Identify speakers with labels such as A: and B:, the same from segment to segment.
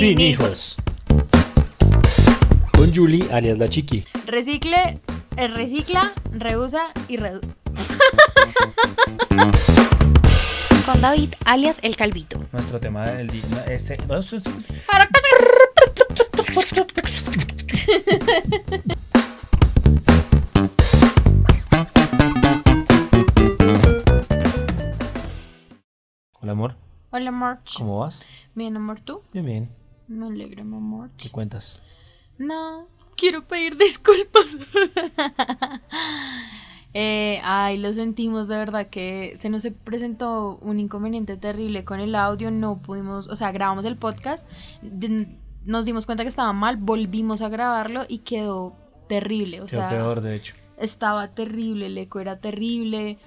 A: Sin hijos. Con Julie, alias la chiqui.
B: Recicle, eh, recicla, reusa y redu. Con David, alias el Calvito.
A: Nuestro tema del día. Ese, Hola, amor.
B: Hola, March.
A: ¿Cómo vas?
B: Bien, amor, ¿tú?
A: Bien, bien.
B: Me alegra, mi amor.
A: ¿Qué cuentas?
B: No, quiero pedir disculpas. Eh, ay, lo sentimos, de verdad que se nos presentó un inconveniente terrible con el audio, no pudimos, o sea, grabamos el podcast, nos dimos cuenta que estaba mal, volvimos a grabarlo y quedó terrible, o
A: Quedó
B: sea,
A: peor, de hecho.
B: estaba terrible, el eco era terrible.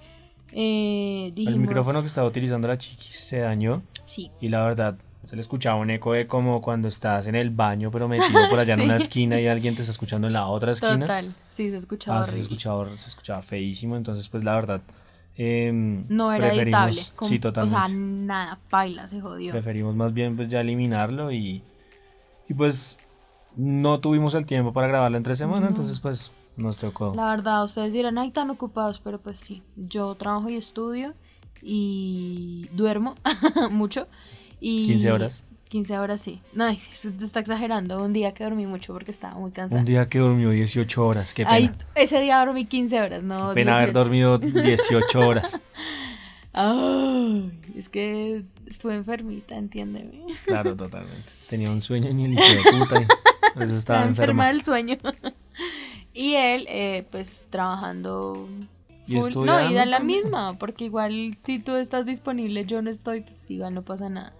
B: Eh,
A: El micrófono que estaba utilizando la chiqui se dañó.
B: Sí,
A: Y la verdad, se le escuchaba un eco de como cuando estás en el baño, pero metido por allá en una esquina y alguien te está escuchando en la otra esquina.
B: total, sí, se escuchaba
A: Ah, se escuchaba, se escuchaba feísimo. Entonces, pues la verdad. em,
B: No era
A: preferimos-
B: editable. com-
A: Sí, totalmente.
B: O sea, nada, paila, se jodió.
A: Preferimos más bien pues ya eliminarlo y, y pues no tuvimos el tiempo para grabarlo entre semana,
B: No.
A: entonces pues nos tocó.
B: La verdad, ustedes dirán, ay, tan ocupados, pero pues sí, yo trabajo y estudio y duermo mucho. Y
A: 15 horas.
B: 15 horas, sí. No, te está exagerando. Un día que dormí mucho porque estaba muy cansada.
A: Un día que durmió 18 horas, qué pena.
B: Ay, ese día dormí 15 horas, no.
A: Qué pena haber
B: 18.
A: dormido 18 horas.
B: Ay, es que estuve enfermita, entiéndeme.
A: Claro, totalmente. Tenía un sueño ni el hijo de puta. y por eso estaba
B: enferma
A: enferma.
B: del sueño. y él, eh, pues, trabajando
A: Y
B: full. No,
A: estudiando
B: y da la misma, porque igual si tú estás disponible, yo no estoy, pues igual no pasa nada.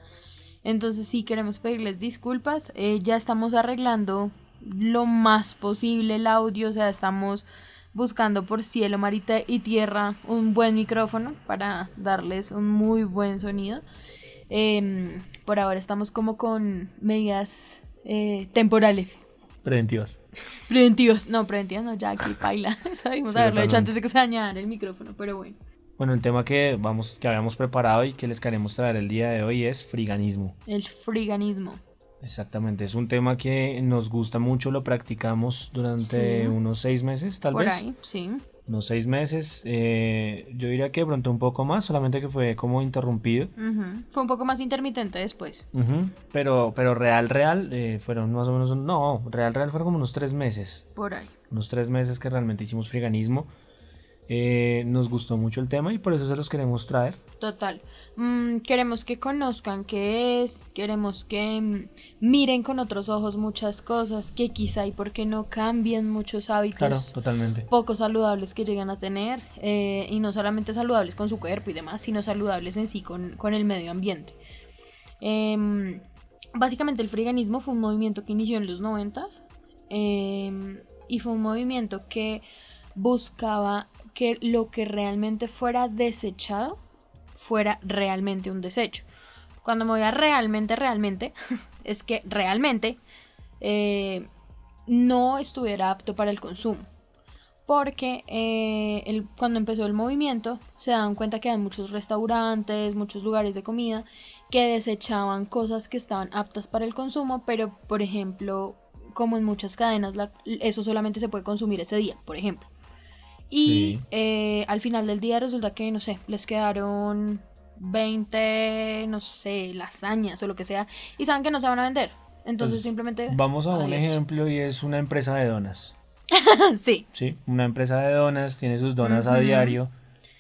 B: Entonces sí queremos pedirles disculpas. eh, ya estamos arreglando lo más posible el audio, o sea, estamos buscando por cielo, marita y tierra un buen micrófono para darles un muy buen sonido. Em, por ahora estamos como con medidas eh, temporales.
A: Preventivas.
B: Preventivas, no, preventivas no, ya aquí paila. Sabíamos
A: Sí,
B: haberlo hecho antes de que se dañara el micrófono, pero bueno.
A: Bueno, el tema que vamos, que habíamos preparado y que les queremos traer el día de hoy es friganismo.
B: El friganismo.
A: Exactamente, es un tema que nos gusta mucho, lo practicamos durante
B: Sí.
A: unos seis meses, tal
B: Por
A: vez.
B: ahí, sí.
A: Unos seis meses. eh, yo diría que de pronto un poco más, solamente que fue como interrumpido.
B: Fue un poco más intermitente después.
A: Pero, pero real, real, eh, fueron más o menos, no, real, real fueron como unos tres meses.
B: Por ahí.
A: Unos tres meses que realmente hicimos friganismo. Eh, nos gustó mucho el tema y por eso se los queremos traer.
B: Total. Mm, queremos que conozcan qué es, queremos que mm, miren con otros ojos muchas cosas, que quizá y por qué no cambien muchos hábitos
A: Claro, totalmente.
B: poco saludables que llegan a tener, eh, y no solamente saludables con su cuerpo y demás, sino saludables en sí con, con el medio ambiente. Em, básicamente el friganismo fue un movimiento que inició en los noventas em, y fue un movimiento que buscaba que lo que realmente fuera desechado fuera realmente un desecho. Cuando me voy a realmente, realmente, es que realmente eh, no estuviera apto para el consumo. Porque eh, cuando empezó el movimiento se daban cuenta que hay muchos restaurantes, muchos lugares de comida que desechaban cosas que estaban aptas para el consumo, pero por ejemplo, como en muchas cadenas, eso solamente se puede consumir ese día, por ejemplo. Y
A: Sí.
B: eh, al final del día resulta que, no sé, les quedaron 20, no sé, lasañas o lo que sea, y saben que no se van a vender. Entonces
A: Pues,
B: simplemente...
A: Vamos a un ejemplo y es una empresa de donas.
B: sí,
A: Sí, una empresa de donas, tiene sus donas a diario.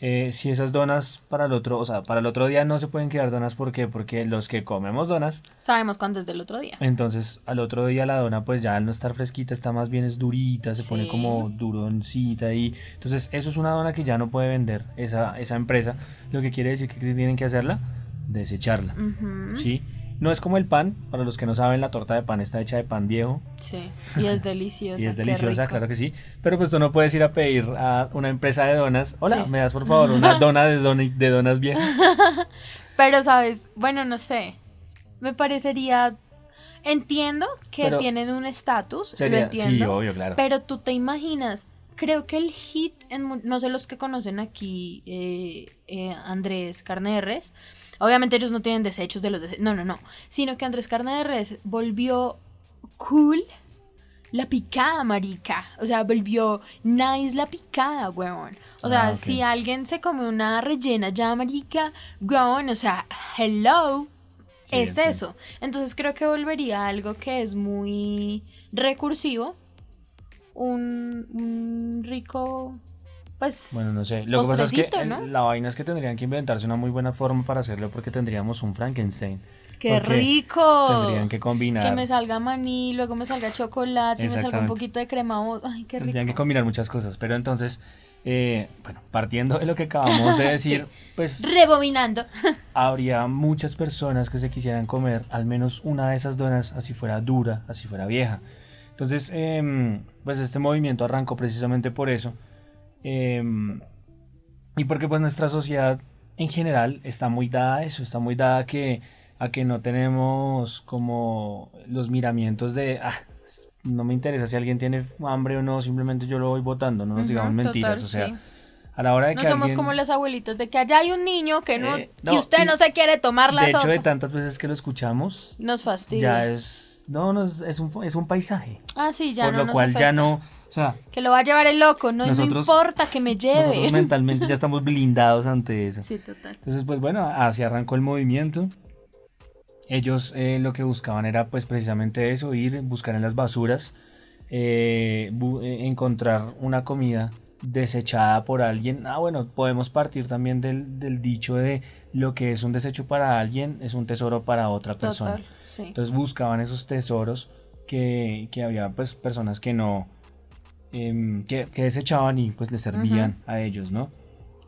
A: Eh, si esas donas para el otro, o sea, para el otro día no se pueden quedar donas, ¿por qué? Porque los que comemos donas,
B: sabemos cuándo es del otro día.
A: entonces al otro día la dona, pues ya al no estar fresquita, está más bien es durita, se pone como duroncita y entonces eso es una dona que ya no puede vender esa, esa empresa. Lo que quiere decir que tienen que hacerla, desecharla. ¿sí? No es como el pan, para los que no saben, la torta de pan está hecha de pan viejo,
B: Sí, y es deliciosa.
A: Y es deliciosa, claro que sí. Pero pues tú no puedes ir a pedir a una empresa de donas. Hola,
B: Sí.
A: ¿me das por favor una dona de, doni- de donas viejas?
B: Pero, ¿sabes? Bueno, no sé. Me parecería... Entiendo que
A: Pero-
B: tienen un estatus, lo entiendo.
A: sí, obvio, claro.
B: Pero tú te imaginas creo que el hit, en, no sé los que conocen aquí, eh, eh, Andrés Carne de Res, obviamente ellos no tienen desechos de los desechos, no, no, no, sino que Andrés Carne de Res volvió cool la picada, marica, o sea, volvió nice la picada, weón. O sea,
A: Ah,
B: si alguien se come una rellena ya, marica, weón, o sea, hello,
A: Sí,
B: es eso. Entonces creo que volvería a algo que es muy recursivo. Un, un rico, pues...
A: Bueno, no sé. Lo que pasa es que la vaina es que tendrían que inventarse una muy buena forma para hacerlo porque tendríamos un Frankenstein.
B: ¡Qué rico!
A: Tendrían que combinar.
B: Que me salga maní, luego me salga chocolate y me salga un poquito de crema. Ay, qué rico.
A: Tendrían que combinar muchas cosas. Pero entonces, eh, bueno, partiendo de lo que acabamos de decir, pues
B: Rebominando.
A: habría muchas personas que se quisieran comer al menos una de esas donas, así fuera dura, así fuera vieja. Entonces, em, pues este movimiento arrancó precisamente por eso. Em, y porque pues nuestra sociedad en general está muy dada a eso, está muy dada a que, a que no tenemos como los miramientos de, ah, no me interesa si alguien tiene hambre o no, simplemente yo lo voy votando, no nos
B: Ujú,
A: digamos mentiras,
B: total,
A: o sea,
B: sí.
A: a la hora de
B: No
A: que
B: somos
A: alguien-
B: como las abuelitas de que allá hay un niño que no,
A: Eh,
B: y
A: no,
B: usted
A: y
B: no se quiere tomar la
A: de hecho,
B: sopa.
A: de tantas veces que lo escuchamos,
B: Nos fastidia.
A: ya es. No, no es, es un, es un paisaje.
B: Ah, sí, ya
A: por
B: no
A: lo
B: nos
A: cual ya
B: afecta.
A: no. O sea,
B: Que lo va a llevar el loco, no, Y no
A: Nosotros-
B: importa que me lleve.
A: nosotros mentalmente ya estamos blindados ante eso.
B: Sí, total.
A: Entonces, pues bueno, así arrancó el movimiento. Ellos eh, lo que buscaban era, pues precisamente eso: ir, buscar en las basuras, eh, bu- eh, encontrar una comida desechada por alguien. Ah, bueno, podemos partir también del, del dicho de lo que es un desecho para alguien es un tesoro para otra persona.
B: Total, sí.
A: Entonces buscaban esos tesoros que, que había pues personas que no, em, que, que desechaban y pues les servían a ellos, ¿no?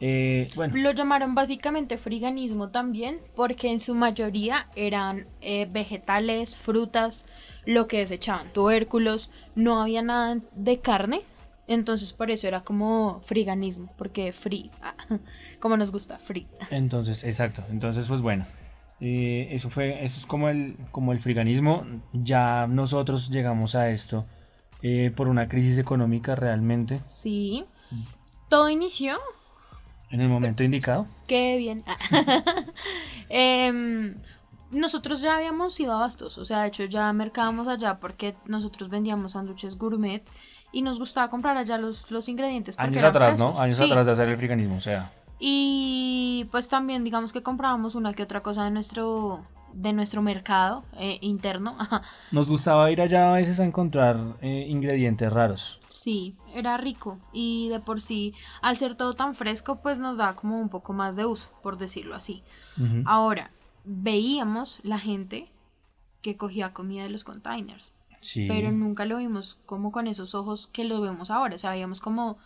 A: Eh, bueno,
B: Lo llamaron básicamente friganismo también, porque en su mayoría eran eh, vegetales, frutas, lo que desechaban, tubérculos, no había nada de carne, entonces por eso era como friganismo, porque free, ah, como nos gusta, free.
A: entonces, exacto. Entonces, pues bueno, eh, eso fue, eso es como el, como el friganismo. Ya nosotros llegamos a esto eh, por una crisis económica realmente
B: Sí, todo inició
A: en el momento indicado.
B: Qué bien. Em, nosotros ya habíamos ido a Bastos, o sea, de hecho ya mercábamos allá porque nosotros vendíamos sándwiches gourmet y nos gustaba comprar allá los, los ingredientes.
A: Años atrás, ¿no? Años
B: Sí,
A: atrás de hacer el friganismo, o sea.
B: Y pues también digamos que comprábamos una que otra cosa de nuestro de nuestro mercado eh, interno.
A: Nos gustaba ir allá a veces a encontrar eh, ingredientes raros.
B: Sí, era rico y de por sí, al ser todo tan fresco, pues nos da como un poco más de uso, por decirlo así. Ahora, veíamos la gente que cogía comida de los containers,
A: Sí.
B: pero nunca lo vimos como con esos ojos que lo vemos ahora, o sea, veíamos como,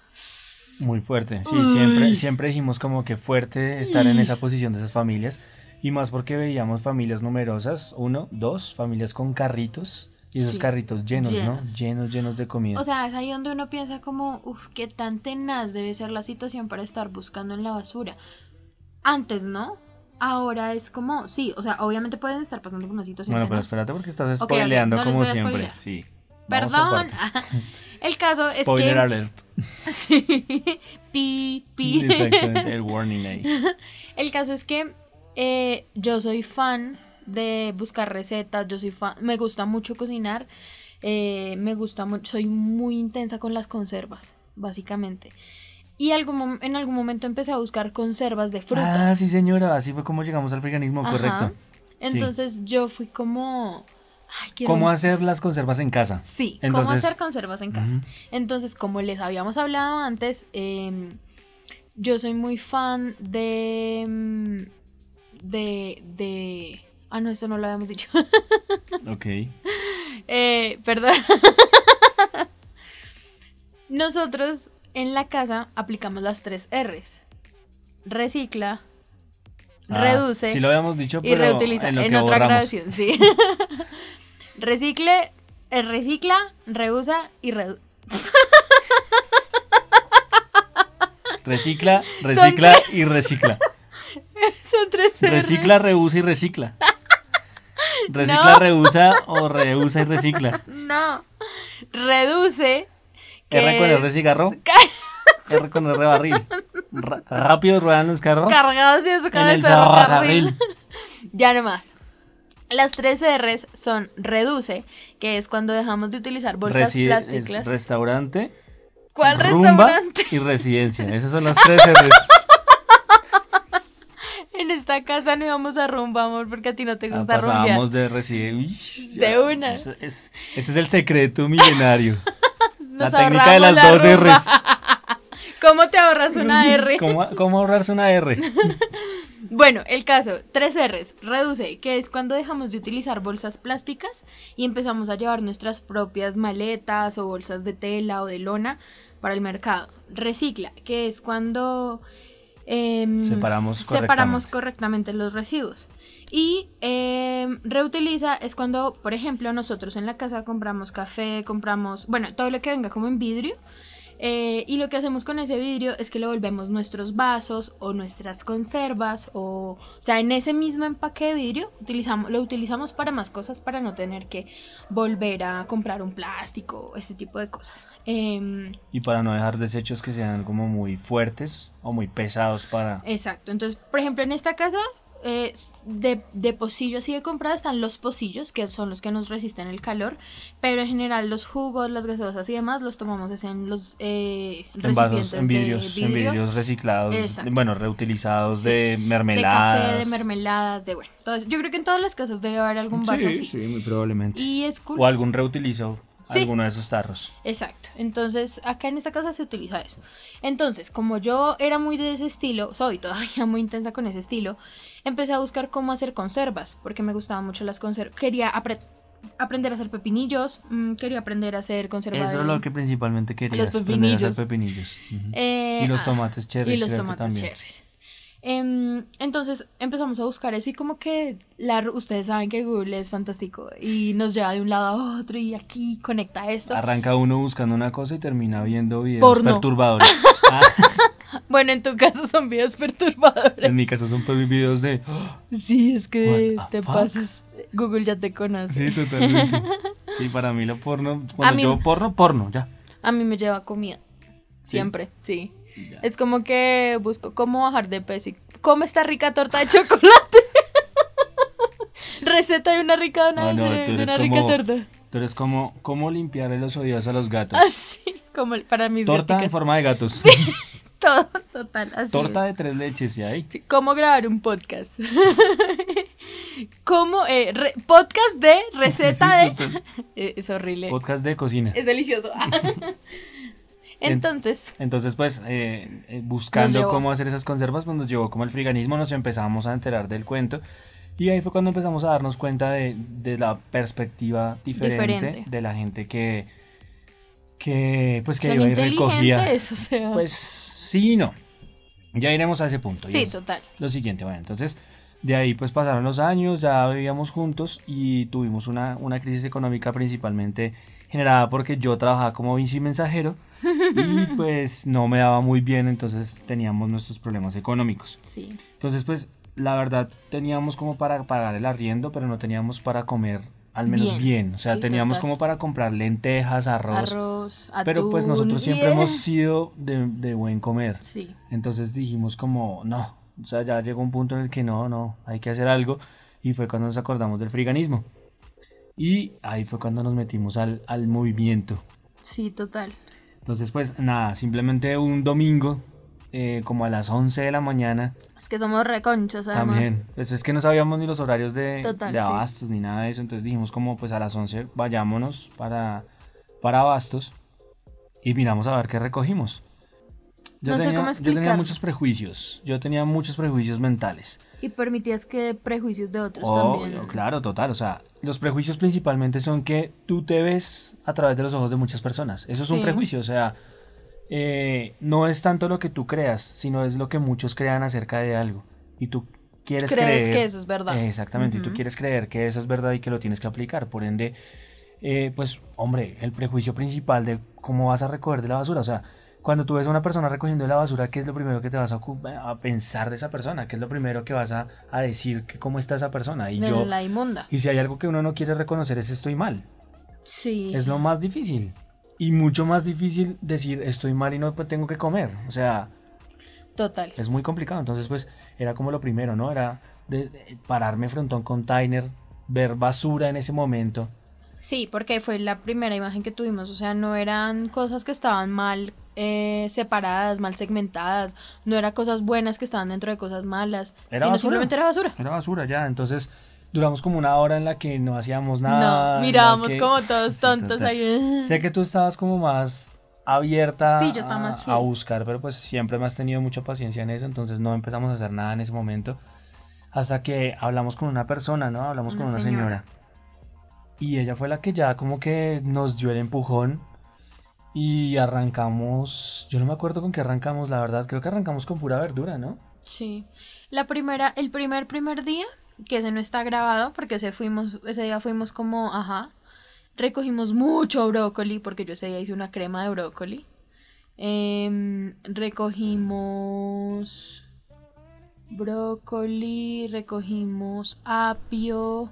A: Muy fuerte, sí,
B: Uy.
A: siempre, siempre dijimos como que fuerte estar en esa posición de esas familias y más porque veíamos familias numerosas, uno, dos, familias con carritos y esos
B: Sí,
A: carritos llenos, ¿no?
B: llenos.
A: Llenos, llenos de comida.
B: o sea, es ahí donde uno piensa como, uff, qué tan tenaz debe ser la situación para estar buscando en la basura. Antes, ¿no? Ahora es como, sí, o sea, obviamente pueden estar pasando por una situación
A: bueno, pero
B: tenaz.
A: espérate porque estás
B: Ok, ok,
A: spoileando
B: no
A: como siempre. Sí.
B: Perdón. El caso
A: Spoiler
B: es que...
A: alert.
B: Sí. pi, pi.
A: Exactamente, el warning ahí.
B: El caso es que eh, yo soy fan de buscar recetas, yo soy fan, me gusta mucho cocinar, eh, me gusta mucho, soy muy intensa con las conservas, básicamente. Y algún, en algún momento empecé a buscar conservas de
A: Ah,
B: frutas.
A: sí, señora, así fue como llegamos al veganismo,
B: Ajá.
A: correcto.
B: Entonces yo fui como... Ay, quiero-
A: ¿Cómo hacer las conservas en casa?
B: Sí, cómo
A: Entonces-
B: hacer conservas en casa. Entonces, como les habíamos hablado antes, em, yo soy muy fan de, em, de, de... Ah, no, esto no lo habíamos dicho.
A: Ok.
B: Eh, perdón. Nosotros en la casa aplicamos las tres R's. Recicla,
A: Ah,
B: reduce
A: Sí lo habíamos dicho,
B: y
A: pero
B: reutiliza.
A: en,
B: En,
A: lo que
B: otra
A: borramos.
B: grabación, sí. Recicle, eh, recicla, reusa y reduce.
A: Recicla, recicla y recicla.
B: Son tres R's.
A: Recicla, reusa y recicla. Recicla,
B: No.
A: reusa o reusa y recicla.
B: No. Reduce,
A: R con
B: que
A: R de cigarro, R con R barril. Rápido ruedan los carros.
B: cargados de azúcar
A: En el
B: ferrocarril. ya nomás. Las tres R's son reduce, que es cuando dejamos de utilizar bolsas
A: Resi-
B: plásticas.
A: es restaurante,
B: ¿Cuál
A: rumba
B: restaurante?
A: y residencia. Esas son las tres R's.
B: En esta casa no íbamos a rumba, amor, porque a ti no te
A: Ah,
B: gusta rumbear.
A: Pasábamos de residencia.
B: De una.
A: Es, es- este es el secreto milenario. la
B: Nos
A: técnica de las dos
B: la rumba.
A: R's.
B: ¿Cómo te ahorras una R?
A: ¿Cómo, cómo ahorrarse una R?
B: Bueno, el caso, tres R's, reduce, que es cuando dejamos de utilizar bolsas plásticas y empezamos a llevar nuestras propias maletas o bolsas de tela o de lona para el mercado. Recicla, que es cuando em,
A: Separamos
B: separamos
A: correctamente.
B: correctamente los residuos. Y em, reutiliza es cuando, por ejemplo, nosotros en la casa compramos café, compramos, bueno, todo lo que venga como en vidrio. Eh, y lo que hacemos con ese vidrio es que lo volvemos nuestros vasos o nuestras conservas o, o sea, en ese mismo empaque de vidrio utilizamos, lo utilizamos para más cosas para no tener que volver a comprar un plástico, este tipo de cosas. Em,
A: Y para no dejar desechos que sean como muy fuertes o muy pesados para...
B: Exacto, entonces, por ejemplo, en esta casa eh, de, de pocillo así de comprada están los pocillos, que son los que nos resisten el calor, pero en general los jugos, las gaseosas y demás los tomamos es en los eh,
A: En vasos, en vidrios,
B: de
A: en
B: vidrio,
A: vidrios reciclados,
B: Exacto.
A: bueno, reutilizados de
B: de
A: mermeladas.
B: café, de mermeladas, de bueno, todo eso. Yo creo que en todas las casas debe haber algún vaso
A: Sí,
B: así.
A: sí, muy probablemente.
B: Y es cool.
A: O algún reutilizo,
B: Sí.
A: alguno de esos tarros.
B: Exacto. Entonces, acá en esta casa se utiliza eso. Entonces, como yo era muy de ese estilo, soy todavía muy intensa con ese estilo, empecé a buscar cómo hacer conservas, porque me gustaban mucho las conservas. Quería apre- aprender a hacer pepinillos, mm, quería aprender a hacer conserva
A: Eso es lo que principalmente querías, aprender a hacer pepinillos.
B: Eh,
A: y los
B: ah,
A: tomates cherries
B: y los tomates cherries. Em, entonces empezamos a buscar eso y como que la, ustedes saben que Google es fantástico y nos lleva de un lado a otro y aquí conecta esto.
A: Arranca uno buscando una cosa y termina viendo videos
B: Porno.
A: perturbadores. Ah,
B: Bueno, en tu caso son videos perturbadores.
A: en mi caso son pues videos de...
B: Sí, es que te
A: fuck?
B: pasas. Google ya te conoce.
A: Sí, totalmente. Sí, para mí lo porno, cuando
B: mí-
A: yo porno, porno, ya.
B: A mí me lleva comida.
A: ¿Sí?
B: Siempre, sí.
A: Ya.
B: Es como que busco cómo bajar de peso y come esta rica torta de chocolate. Receta de una rica dona
A: Ah, no,
B: de, una rica
A: como-
B: torta.
A: Tú eres como, ¿cómo limpiarle los oídos a los gatos?
B: Así, como el- para mis
A: Torta en forma de gatos.
B: Todo, total, así.
A: Torta de tres leches, ¿y ahí?
B: Sí, ¿Cómo grabar un podcast? ¿Cómo? eh, re- podcast de receta
A: Sí,
B: de...
A: sí.
B: Eh, es horrible.
A: Podcast de cocina.
B: Es delicioso. Entonces,
A: Entonces, pues, eh, eh, buscando cómo hacer esas conservas, pues nos llevó como el friganismo, nos empezamos a enterar del cuento. Y ahí fue cuando empezamos a darnos cuenta de, de la perspectiva diferente,
B: Diferente.
A: de la gente que, que pues que iba y recogía.
B: o sea.
A: Pues sí y no. Ya iremos a ese punto.
B: sí, total.
A: Lo siguiente, bueno, entonces de ahí pues pasaron los años, ya vivíamos juntos y tuvimos una, una crisis económica principalmente generada porque yo trabajaba como bici mensajero y pues no me daba muy bien, entonces teníamos nuestros problemas económicos.
B: Sí.
A: Entonces pues la verdad teníamos como para pagar el arriendo, pero no teníamos para comer al menos
B: Bien,
A: bien, o sea,
B: sí,
A: teníamos
B: total.
A: como para comprar lentejas, arroz,
B: Arroz, atún.
A: pero pues nosotros siempre
B: yeah.
A: hemos sido de, de buen comer.
B: Sí.
A: Entonces dijimos como, no, o sea, ya llegó un punto en el que no, no, hay que hacer algo. Y fue cuando nos acordamos del friganismo. Y ahí fue cuando nos metimos al, al movimiento.
B: Sí, total.
A: Entonces, pues nada, simplemente un domingo, eh, como a las 11 de la mañana,
B: Es que somos reconchos, además.
A: también. Pues es que no sabíamos ni los horarios de,
B: Total,
A: de
B: sí.
A: abastos ni nada de eso. Entonces dijimos como, pues a las 11 vayámonos para, para abastos y miramos a ver qué recogimos. Yo,
B: No sé
A: tenía,
B: cómo
A: yo tenía muchos prejuicios, yo tenía muchos prejuicios mentales.
B: Y permitías que prejuicios de otros
A: Oh,
B: también.
A: claro, total. O sea, los prejuicios principalmente son que tú te ves a través de los ojos de muchas personas. Eso es un prejuicio. O sea, eh, no es tanto lo que tú creas, sino es lo que muchos crean acerca de algo. Y tú quieres
B: Crees
A: creer.
B: que eso es verdad.
A: Exactamente. Y tú quieres creer que eso es verdad y que lo tienes que aplicar. Por ende, eh, pues, hombre, el prejuicio principal de cómo vas a recoger de la basura. O sea, cuando tú ves a una persona recogiendo la basura, ¿qué es lo primero que te vas a, a pensar de esa persona? ¿Qué es lo primero que vas a, a decir que cómo está esa persona? Y
B: de
A: yo,
B: la inmunda.
A: y si hay algo que uno no quiere reconocer es estoy mal.
B: Sí.
A: Es lo más difícil. Y mucho más difícil decir estoy mal y no tengo que comer. O sea,
B: Total.
A: es muy complicado. Entonces, pues, era como lo primero, ¿no? Era de, de pararme frente a un container, ver basura en ese momento.
B: Sí, porque fue la primera imagen que tuvimos, o sea, no eran cosas que estaban mal eh, separadas, mal segmentadas, no eran cosas buenas que estaban dentro de cosas malas,
A: Era
B: sino
A: basura.
B: simplemente era basura.
A: Era basura ya. Entonces, duramos como una hora en la que no hacíamos nada.
B: no, mirábamos
A: que-
B: como todos tontos ahí.
A: Sé que tú estabas como más abierta
B: Sí, yo estaba
A: a-
B: más
A: a,
B: chill.
A: buscar, pero pues siempre me has tenido mucha paciencia en eso, entonces no empezamos a hacer nada en ese momento. Hasta que hablamos con una persona, ¿no? Hablamos con
B: Una
A: una
B: señora.
A: señora. Y ella fue la que ya como que nos dio el empujón y arrancamos, yo no me acuerdo con qué arrancamos, la verdad, creo que arrancamos con pura verdura, ¿no?
B: Sí. La primera, el primer primer día, que ese no está grabado, porque ese fuimos, ese día fuimos como, ajá, recogimos mucho brócoli, porque yo ese día hice una crema de brócoli. Em, recogimos brócoli, recogimos apio,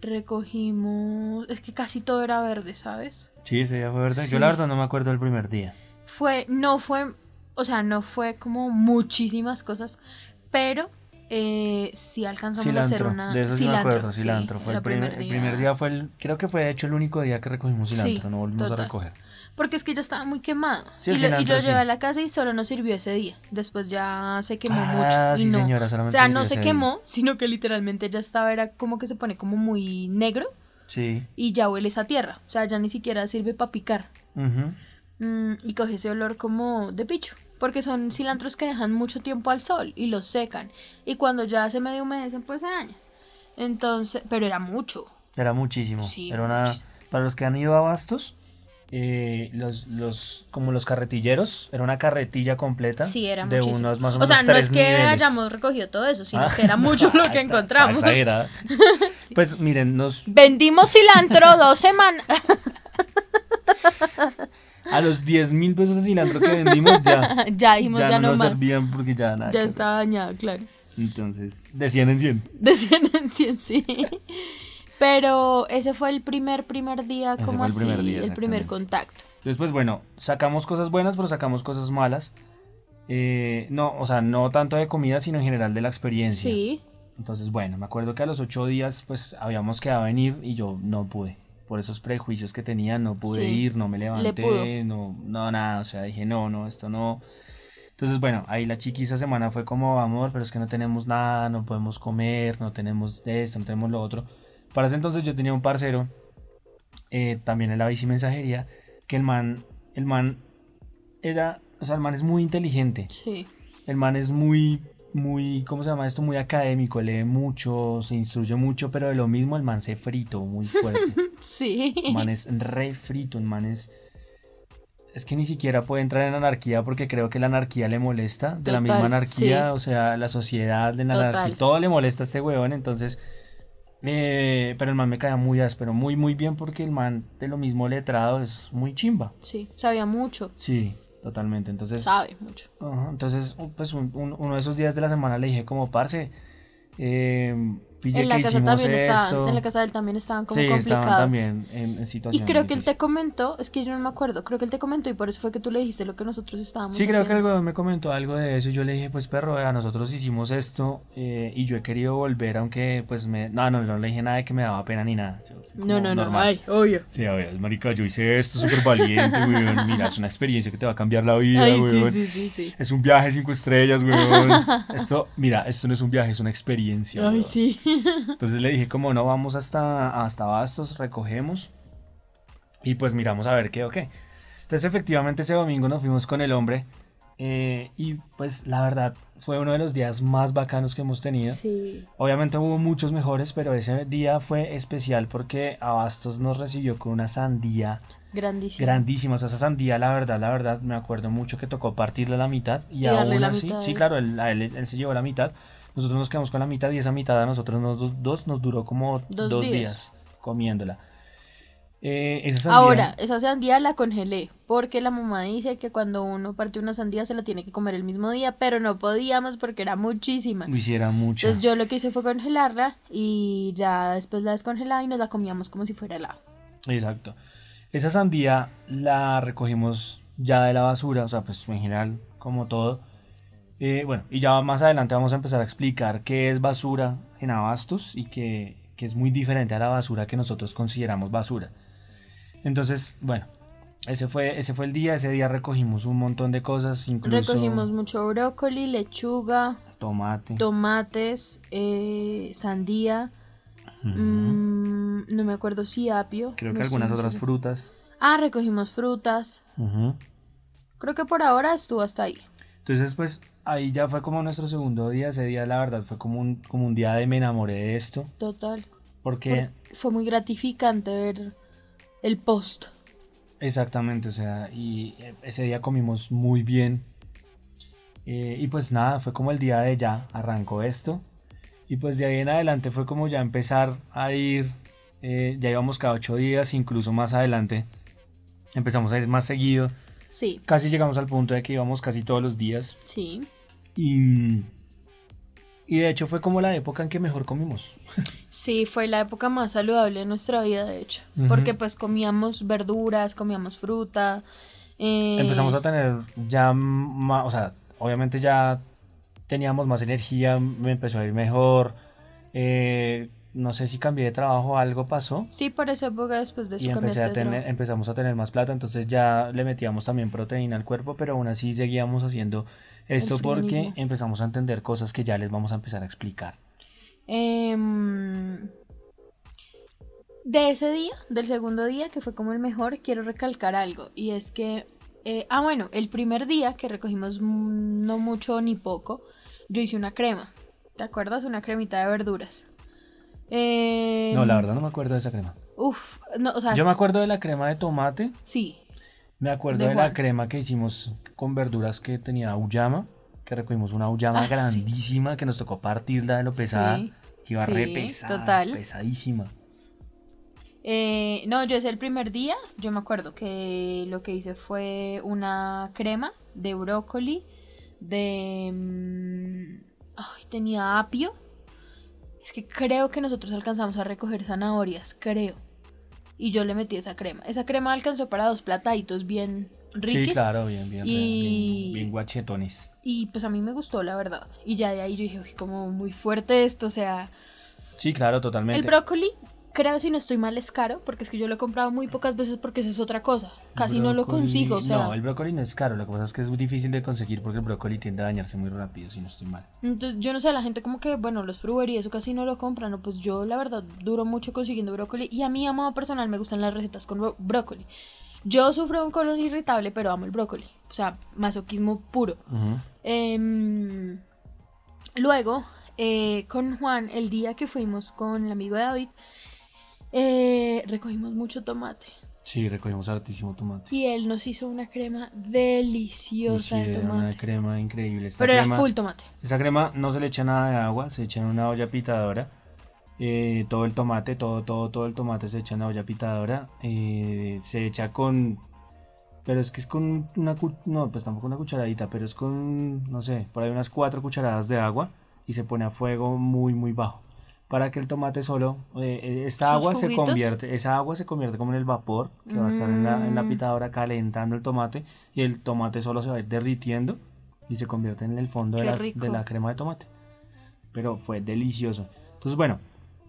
B: recogimos, es que casi todo era verde, ¿sabes?
A: Sí, ese día fue verdad.
B: Sí.
A: Yo la verdad no me acuerdo del primer día.
B: fue, no fue, o sea, no fue como muchísimas cosas, pero eh, sí alcanzamos a hacer
A: Cilantro,
B: una
A: de eso sí me
B: cilantro,
A: acuerdo,
B: sí,
A: cilantro. fue el primer, el primer día fue el, creo que fue de hecho el único día que recogimos
B: Sí,
A: cilantro, no volvimos
B: total.
A: a recoger.
B: Porque es que ya estaba muy quemado.
A: Sí,
B: y, lo, y
A: cilantro
B: lo
A: sí.
B: llevé a la casa y solo nos sirvió ese día. Después ya se quemó
A: Ah,
B: mucho. y
A: sí,
B: no.
A: señora,
B: o
A: solamente
B: sea,
A: sirvió
B: no se quemó, sino que literalmente ya estaba, era como que se pone como muy negro
A: Sí.
B: y ya huele esa tierra. O sea, ya ni siquiera sirve para picar. Mm, y coge ese olor como de picho. Porque son cilantros que dejan mucho tiempo al sol y los secan. Y cuando ya se medio humedecen, pues se dañan. Entonces, pero era mucho.
A: Era muchísimo.
B: Sí,
A: Era una, para los que han ido a Bastos, eh, los, los, como los carretilleros, era una carretilla completa
B: Sí, era
A: de
B: muchísimo.
A: unos más o
B: o
A: menos
B: sea, no es que
A: niveles.
B: hayamos recogido todo eso, sino
A: Ah.
B: que era mucho lo que encontramos.
A: exagerada. Pues miren, nos,
B: Vendimos cilantro dos semanas.
A: a los 10 mil pesos de cilantro que vendimos ya,
B: ya dijimos, ya,
A: ya
B: no,
A: no nos
B: más.
A: servían porque ya nada.
B: Ya estaba dañado, claro.
A: Entonces, de 100 en 100.
B: De 100 en 100, sí. Pero ese fue el primer, primer día,
A: Ese
B: como
A: el
B: así,
A: primer día,
B: el primer contacto.
A: Entonces, pues bueno, sacamos cosas buenas, pero sacamos cosas malas. Eh, no, o sea, no tanto de comida, sino en general de la experiencia.
B: Sí,
A: Entonces, bueno, me acuerdo que a los ocho días, pues habíamos quedado en ir y yo no pude. Por esos prejuicios que tenía, no pude
B: Sí,
A: ir, no me
B: le
A: levanté, no, no, nada. O sea, dije, no, no, esto no. Entonces, bueno, ahí la chiqui esa semana fue como, amor, pero es que no tenemos nada, no podemos comer, no tenemos esto, no tenemos lo otro. Para ese entonces yo tenía un parcero, eh, también en la bicimensajería, que el man, el man era, o sea, el man es muy inteligente.
B: sí.
A: El man es muy, muy, ¿cómo se llama esto? Muy académico, lee mucho, se instruye mucho, pero de lo mismo el man se frito muy fuerte.
B: Sí.
A: El man es re frito, el man es... Es que ni siquiera puede entrar en anarquía porque creo que la anarquía le molesta. De la misma anarquía,
B: sí.
A: o sea, la sociedad, de la
B: Total.
A: anarquía, todo le molesta a este huevón, entonces... eh, pero el man me caía muy áspero, muy, muy bien porque el man de lo mismo letrado es muy chimba.
B: Sí, sabía mucho,
A: Sí, totalmente. Entonces...
B: sabe mucho.
A: Entonces, pues un- un- uno de esos días de la semana le dije como, parce, eh, pille
B: En la
A: que
B: casa también estaban, en la casa de él también estaban como
A: sí, estaban
B: complicados.
A: también en, en
B: Y creo que él te comentó, es que yo no me acuerdo, creo que él te comentó y por eso fue que tú le dijiste lo que nosotros estábamos
A: Sí, creo que el
B: haciendo.
A: huevón me comentó algo de eso y yo le dije, pues perro, vea, nosotros hicimos esto eh, y yo he querido volver, aunque pues me... No, no, no le dije nada de que me daba pena ni nada. Yo
B: No, no, no,
A: normal.
B: ay, obvio.
A: Sí, a ver, marica, yo hice esto súper valiente, weón. Mira, es una experiencia que te va a cambiar la vida,
B: Ay,
A: weón.
B: sí, sí, sí, sí.
A: Es un viaje cinco estrellas, weón. Esto, mira, esto no es un viaje, es una experiencia.
B: Ay,
A: weón.
B: sí.
A: Entonces le dije, como no, vamos hasta, hasta Bastos, recogemos y pues miramos a ver qué o qué. Entonces efectivamente ese domingo nos fuimos con el hombre eh, y pues la verdad fue uno de los días más bacanos que hemos tenido.
B: Sí.
A: Obviamente hubo muchos mejores, pero ese día fue especial porque Abastos nos recibió con una sandía
B: Grandísimo.
A: grandísima. O sea, esa sandía, la verdad, la verdad, me acuerdo mucho que tocó partirla a la mitad y,
B: Y
A: aún así,
B: mitad
A: sí,
B: él.
A: claro, él, él, él se llevó la mitad. Nosotros nos quedamos con la mitad y esa mitad a nosotros nos, dos, nos duró como
B: Dos
A: dos,
B: días.
A: días. comiéndola. Eh, esa sandía,
B: Ahora, esa sandía la congelé, porque la mamá dice que cuando uno parte una sandía se la tiene que comer el mismo día, pero no podíamos porque era muchísima.
A: hiciera mucho.
B: Entonces yo lo que hice fue congelarla y ya después la descongelaba y nos la comíamos como si fuera helado.
A: Exacto. Esa sandía la recogimos ya de la basura, o sea, pues en general, como todo. Eh, bueno, y ya más adelante vamos a empezar a explicar qué es basura en abastos y que, que es muy diferente a la basura que nosotros consideramos basura. Entonces, bueno, ese fue, ese fue el día, ese día recogimos un montón de cosas, incluso
B: Recogimos mucho brócoli, lechuga,
A: tomate.
B: tomates, eh, sandía, mm, no me acuerdo si apio.
A: Creo
B: no
A: que algunas otras frutas.
B: Ah, recogimos frutas. Creo que por ahora estuvo hasta ahí.
A: Entonces, pues ahí ya fue como nuestro segundo día. Ese día, la verdad, fue como un, como un día de me enamoré de esto.
B: Total.
A: Porque,
B: Por- Fue muy gratificante ver el post.
A: exactamente, o sea, y eh, ese día comimos muy bien. Eh, y pues nada, fue como el día de ya, arrancó esto. Y pues de ahí en adelante fue como ya empezar a ir. eh, ya íbamos cada ocho días, incluso más adelante. Empezamos a ir más seguido.
B: Sí,
A: Casi llegamos al punto de que íbamos casi todos los días.
B: sí.
A: Y, y de hecho fue como la época en que mejor comimos.
B: Sí, fue la época más saludable de nuestra vida, de hecho. Porque pues comíamos verduras, comíamos fruta. eh,
A: Empezamos a tener ya más, o sea, obviamente ya teníamos más energía, me empezó a ir mejor. eh, no sé si cambié de trabajo algo pasó.
B: Sí, por esa época después de
A: Y
B: eso
A: empecé a tener, empezamos a tener más plata, entonces ya le metíamos también proteína al cuerpo, pero aún así seguíamos haciendo esto porque empezamos a entender cosas que ya les vamos a empezar a explicar.
B: Em, de ese día, del segundo día, que fue como el mejor, quiero recalcar algo. Y es que, eh, ah, bueno, el primer día que recogimos no mucho ni poco, yo hice una crema. ¿Te acuerdas? Una cremita de verduras. Em,
A: No, la verdad no me acuerdo de esa crema.
B: Uf, no, o sea,
A: Yo me acuerdo de la crema de tomate,
B: sí.
A: Me acuerdo
B: De
A: de, la crema que hicimos con verduras que tenía auyama, que recogimos una auyama
B: Ah, sí.
A: grandísima que nos tocó partirla de lo pesada,
B: Sí,
A: que iba re
B: sí,
A: pesada,
B: total.
A: pesadísima.
B: Eh, no, yo ese el primer día, yo me acuerdo que lo que hice fue una crema de brócoli, de... mm, ay, tenía apio. Es que creo que nosotros alcanzamos a recoger zanahorias, creo. Y yo le metí esa crema. Esa crema alcanzó para dos plataditos bien riquis.
A: Sí, claro, bien, bien,
B: Y-
A: bien, bien guachetones.
B: Y pues a mí me gustó, la verdad. Y ya de ahí yo dije, "Uy, como muy fuerte esto, o sea...
A: Sí, claro, totalmente.
B: El brócoli, creo si no estoy mal, es caro, porque es que yo lo he comprado muy pocas veces porque esa es otra cosa. Casi no lo consigo, o sea.
A: No, el brócoli no es caro, lo que pasa es que es muy difícil de conseguir porque el brócoli tiende a dañarse muy rápido, si no estoy mal.
B: Entonces, yo no sé, la gente como que, bueno, los fruber y eso casi no lo compran, ¿no? Pues yo, la verdad, duro mucho consiguiendo brócoli y a mí, a modo personal, me gustan las recetas con brócoli. Yo sufro un colon irritable, pero amo el brócoli. O sea, masoquismo puro. Em, luego, eh, con Juan, el día que fuimos con el amigo de David, eh, recogimos mucho tomate.
A: Sí, recogimos hartísimo tomate.
B: Y él nos hizo una crema deliciosa
A: sí,
B: de
A: una crema increíble. Esta
B: Pero era full tomate.
A: Esa crema no se le echa nada de agua, se echa en una olla pitadora. Eh, todo el tomate, todo, todo, todo el tomate se echa en la olla pitadora. Eh, se echa con. Pero es que es con una. No, pues tampoco una cucharadita, pero es con. No sé, por ahí unas cuatro cucharadas de agua. Y se pone a fuego muy, muy bajo. Para que el tomate solo. eh, eh, esta
B: ¿Sus
A: agua se convierte. Esa agua se convierte como en el vapor que va a estar en la, en la
B: Mm.
A: pitadora calentando el tomate. Y el tomate solo se va a ir derritiendo. Y se convierte en el fondo de la, de la crema de tomate. Pero fue delicioso. Entonces, bueno,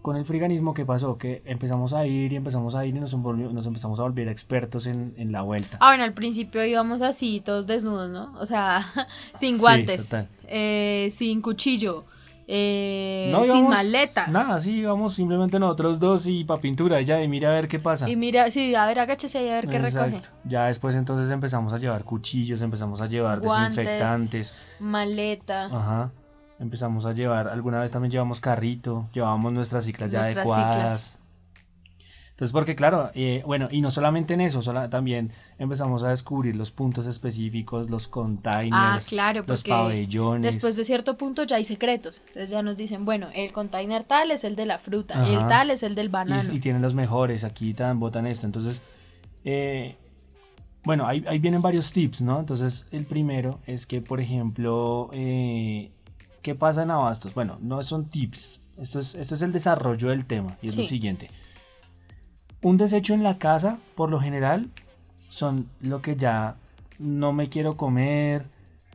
A: con el friganismo, ¿qué pasó? Que empezamos a ir y empezamos a ir y nos, envolvió- nos empezamos a volver expertos en, en la vuelta.
B: Ah, bueno, al principio íbamos así, todos desnudos, ¿no? O sea, sin
A: Sí,
B: guantes,
A: total.
B: eh, sin cuchillo, eh,
A: no
B: sin maleta.
A: Nada, sí, íbamos simplemente nosotros dos y para pintura, ya, y mira a ver qué pasa.
B: Y mira, sí, a ver, agáchese ahí a ver qué recoge.
A: Exacto. Ya después entonces empezamos a llevar cuchillos, empezamos a llevar
B: Guantes.
A: desinfectantes.
B: Maleta.
A: Ajá. Empezamos a llevar, alguna vez también llevamos carrito, llevábamos nuestras ciclas ya adecuadas. Entonces, porque claro, eh, bueno, y no solamente en eso, sola- también empezamos a descubrir los puntos específicos, los containers,
B: Ah, claro,
A: los pabellones.
B: Después de cierto punto ya hay secretos. Entonces ya nos dicen, bueno, el container tal es el de la fruta, el
A: Ajá.
B: tal es el del banano.
A: y tienen los mejores, aquí tan botan esto. Entonces, eh, bueno, ahí, ahí vienen varios tips, ¿no? Entonces, el primero es que, por ejemplo, eh, ¿qué pasa en Abastos? Bueno, no son tips, esto es, esto es el desarrollo del tema y es lo siguiente. Un desecho en la casa, por lo general, son lo que ya no me quiero comer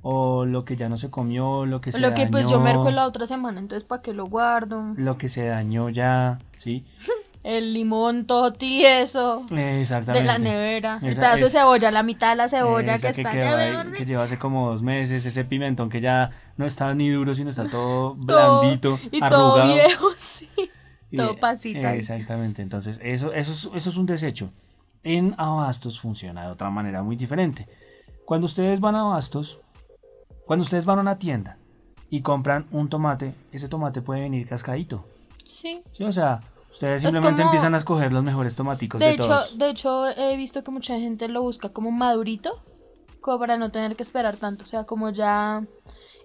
A: o lo que ya no se comió, lo que se
B: Lo que pues yo
A: dañó,
B: merco la otra semana, entonces ¿para qué lo guardo?
A: lo que se dañó ya, ¿sí?
B: El limón todo tieso de
A: Exactamente.
B: la nevera, el
A: Esa
B: pedazo de cebolla, la mitad de la cebolla que está
A: quedó ahí, que lleva hace como dos meses, ese pimentón que ya no está ni duro, sino está todo
B: todo-
A: blandito,
B: y
A: arrugado.
B: todo viejo, todo pasita.
A: Exactamente, entonces eso, eso, es, eso es un desecho. En Abastos funciona de otra manera muy diferente. Cuando ustedes van a Abastos, cuando ustedes van a una tienda y compran un tomate, ese tomate puede venir cascadito.
B: Sí.
A: ¿sí? O sea, ustedes simplemente
B: como-
A: empiezan a escoger los mejores tomaticos de,
B: De hecho,
A: todos.
B: de hecho, he visto que mucha gente lo busca como madurito, como para no tener que esperar tanto, o sea, como ya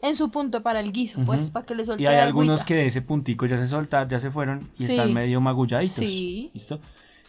B: en su punto para el guiso, pues, para que le suelte
A: Y hay algunos que de ese puntico ya se soltaron, ya se fueron y
B: Sí.
A: están medio magulladitos.
B: Sí.
A: ¿Listo?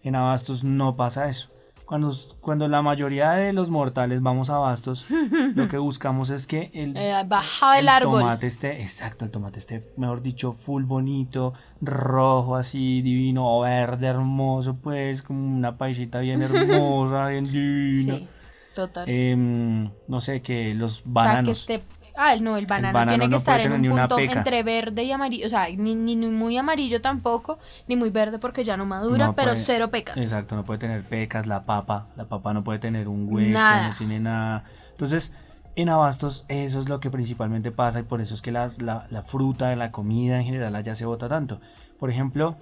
A: En Abastos no pasa eso. Cuando, cuando la mayoría de los mortales vamos a Abastos, lo que buscamos es que el,
B: Eh, baja el árbol.
A: tomate esté, exacto, el tomate esté, mejor dicho, full bonito, rojo así, divino, o verde, hermoso, pues, como una paisita bien hermosa, bien divina.
B: Sí, total.
A: Em, no sé, que los
B: o sea, que
A: bananos.
B: esté... Ah, no, el banano,
A: banano
B: tiene que
A: no
B: estar en un punto entre verde y amarillo, o sea, ni, ni, ni muy amarillo tampoco, ni muy verde porque ya no madura,
A: No
B: pero
A: puede-
B: cero pecas.
A: Exacto, no puede tener pecas, la papa, la papa no puede tener un hueco,
B: Nada.
A: no tiene nada. Entonces, en Abastos eso es lo que principalmente pasa y por eso es que la, la- la fruta, la comida en general allá se bota tanto. Por ejemplo,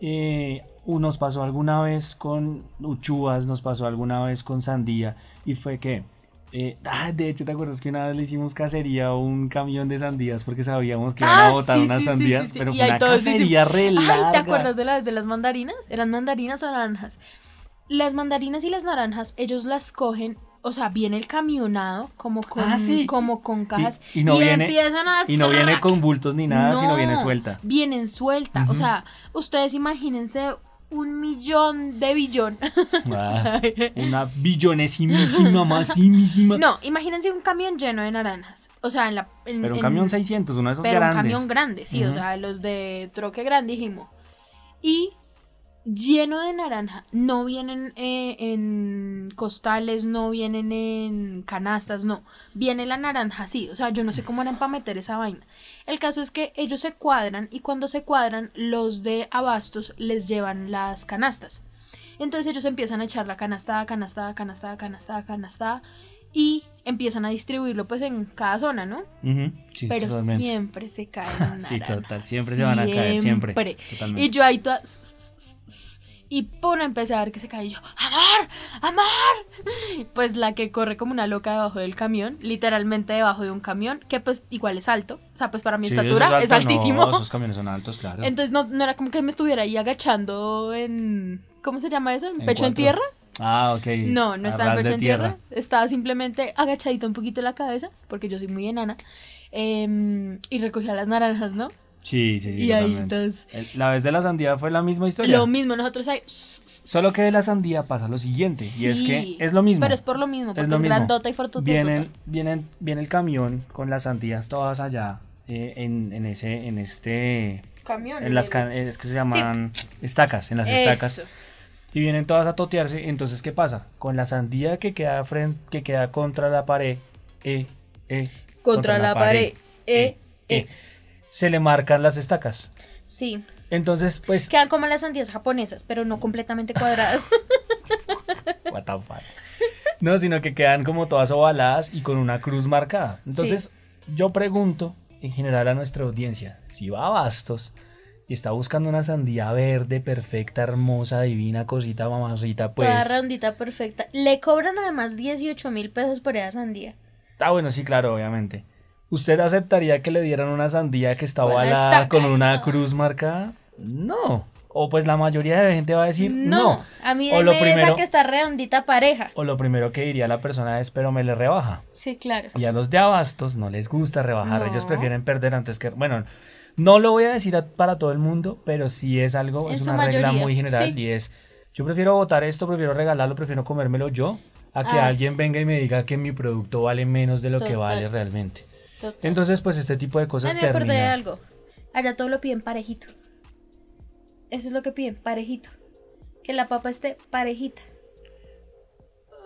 A: eh, nos pasó alguna vez con uchuvas, nos pasó alguna vez con sandía y fue que... eh, ah, de hecho, ¿te acuerdas que una vez le hicimos cacería a un camión de sandías porque sabíamos que iban a
B: Ah,
A: botar
B: sí,
A: unas
B: sí,
A: sandías?
B: sí.
A: Pero fue una cacería re
B: Ay, ¿te acuerdas de la vez de las mandarinas? ¿Eran mandarinas o naranjas? Las mandarinas y las naranjas, ellos las cogen, o sea, viene el camionado como con,
A: Ah, sí.
B: como con cajas
A: Y- y no viene-
B: empiezan a...
A: Y no viene con bultos ni nada, sino
B: No,
A: viene suelta.
B: Vienen suelta. O sea, ustedes imagínense un millón de billón.
A: Ah, una billonesimísima, masísima.
B: no, imagínense un camión lleno de naranjas. O sea, en la... en-
A: Pero un
B: en-
A: camión 600, uno de esos
B: pero
A: grandes.
B: un camión grande, sí, o sea, los de troque grande dijimos. Y lleno de naranja, no vienen eh, en costales, no vienen en canastas, no, viene la naranja así, o sea, yo no sé cómo harán para meter esa vaina. El caso es que ellos se cuadran y cuando se cuadran, los de abastos les llevan las canastas. Entonces ellos empiezan a echar la canastada, canastada, canastada, canastada, canastada y empiezan a distribuirlo pues en cada zona, ¿no?
A: Sí,
B: pero
A: totalmente.
B: siempre se caen en
A: Sí, total, siempre se van a caer, siempre. Totalmente.
B: Y yo ahí toda... Y pum, empecé a ver que se cae y yo, ¡Amor! ¡Amor! Pues la que corre como una loca debajo del camión, literalmente debajo de un camión, que pues igual es alto. O sea, pues para mi
A: Sí,
B: estatura es,
A: alto,
B: altísimo.
A: No, esos camiones son altos, claro.
B: Entonces no, no era como que me estuviera ahí agachando en... ¿Cómo se llama eso? ¿En
A: En
B: pecho en tierra?
A: Ah, ok.
B: No, no estaba en pecho en tierra. Estaba simplemente agachadita un poquito la cabeza, porque yo soy muy enana. em, y recogía las naranjas, ¿no?
A: Sí, sí, sí.
B: y ahí entonces...
A: La vez de la sandía fue la misma historia.
B: Lo mismo, nosotros ahí...
A: Solo que de la sandía pasa lo siguiente. Y es que es lo mismo.
B: Pero es por lo mismo, porque es,
A: lo mismo.
B: grandota y fortutota.
A: Vienen, vienen, viene el camión con las sandías todas allá eh, en, en ese, en este,
B: Camión.
A: en las, es que se llaman estacas, en las estacas. Y vienen todas a totearse. Entonces, ¿qué pasa? Con la sandía que queda frente, que queda contra la pared, eh, eh,
B: Contra, la, pared. Eh, eh.
A: Se le marcan las estacas.
B: Sí.
A: Entonces, pues,
B: Quedan como las sandías japonesas, pero no completamente cuadradas.
A: what the fuck. No, sino que quedan como todas ovaladas y con una cruz marcada. Entonces, yo pregunto en general a nuestra audiencia, si va a Bastos y está buscando una sandía verde, perfecta, hermosa, divina, cosita, mamacita, pues...
B: Toda redondita, perfecta. Le cobran además 18 mil pesos por esa sandía.
A: Ah, bueno, sí, claro, obviamente. ¿Usted aceptaría que le dieran una sandía que
B: la
A: ovalada
B: estaca
A: con una cruz marcada? No. O pues la mayoría de gente va a decir no.
B: No, a mí
A: O lo
B: esa
A: primero-
B: que está redondita pareja.
A: O lo primero que diría la persona es, pero me le rebaja.
B: Sí, claro.
A: Y a los de abastos no les gusta rebajar,
B: No.
A: ellos prefieren perder antes que... Bueno, no lo voy a decir a- para todo el mundo, pero sí es algo,
B: En
A: es una regla muy general
B: sí.
A: y es, yo prefiero votar esto, prefiero regalarlo, prefiero comérmelo yo, a que alguien
B: sí.
A: venga y me diga que mi producto vale menos de lo que vale realmente.
B: Total.
A: Entonces, pues este tipo de cosas
B: Ah, me acordé de algo. Allá todo lo piden parejito. Eso es lo que piden, parejito. Que la papa esté parejita.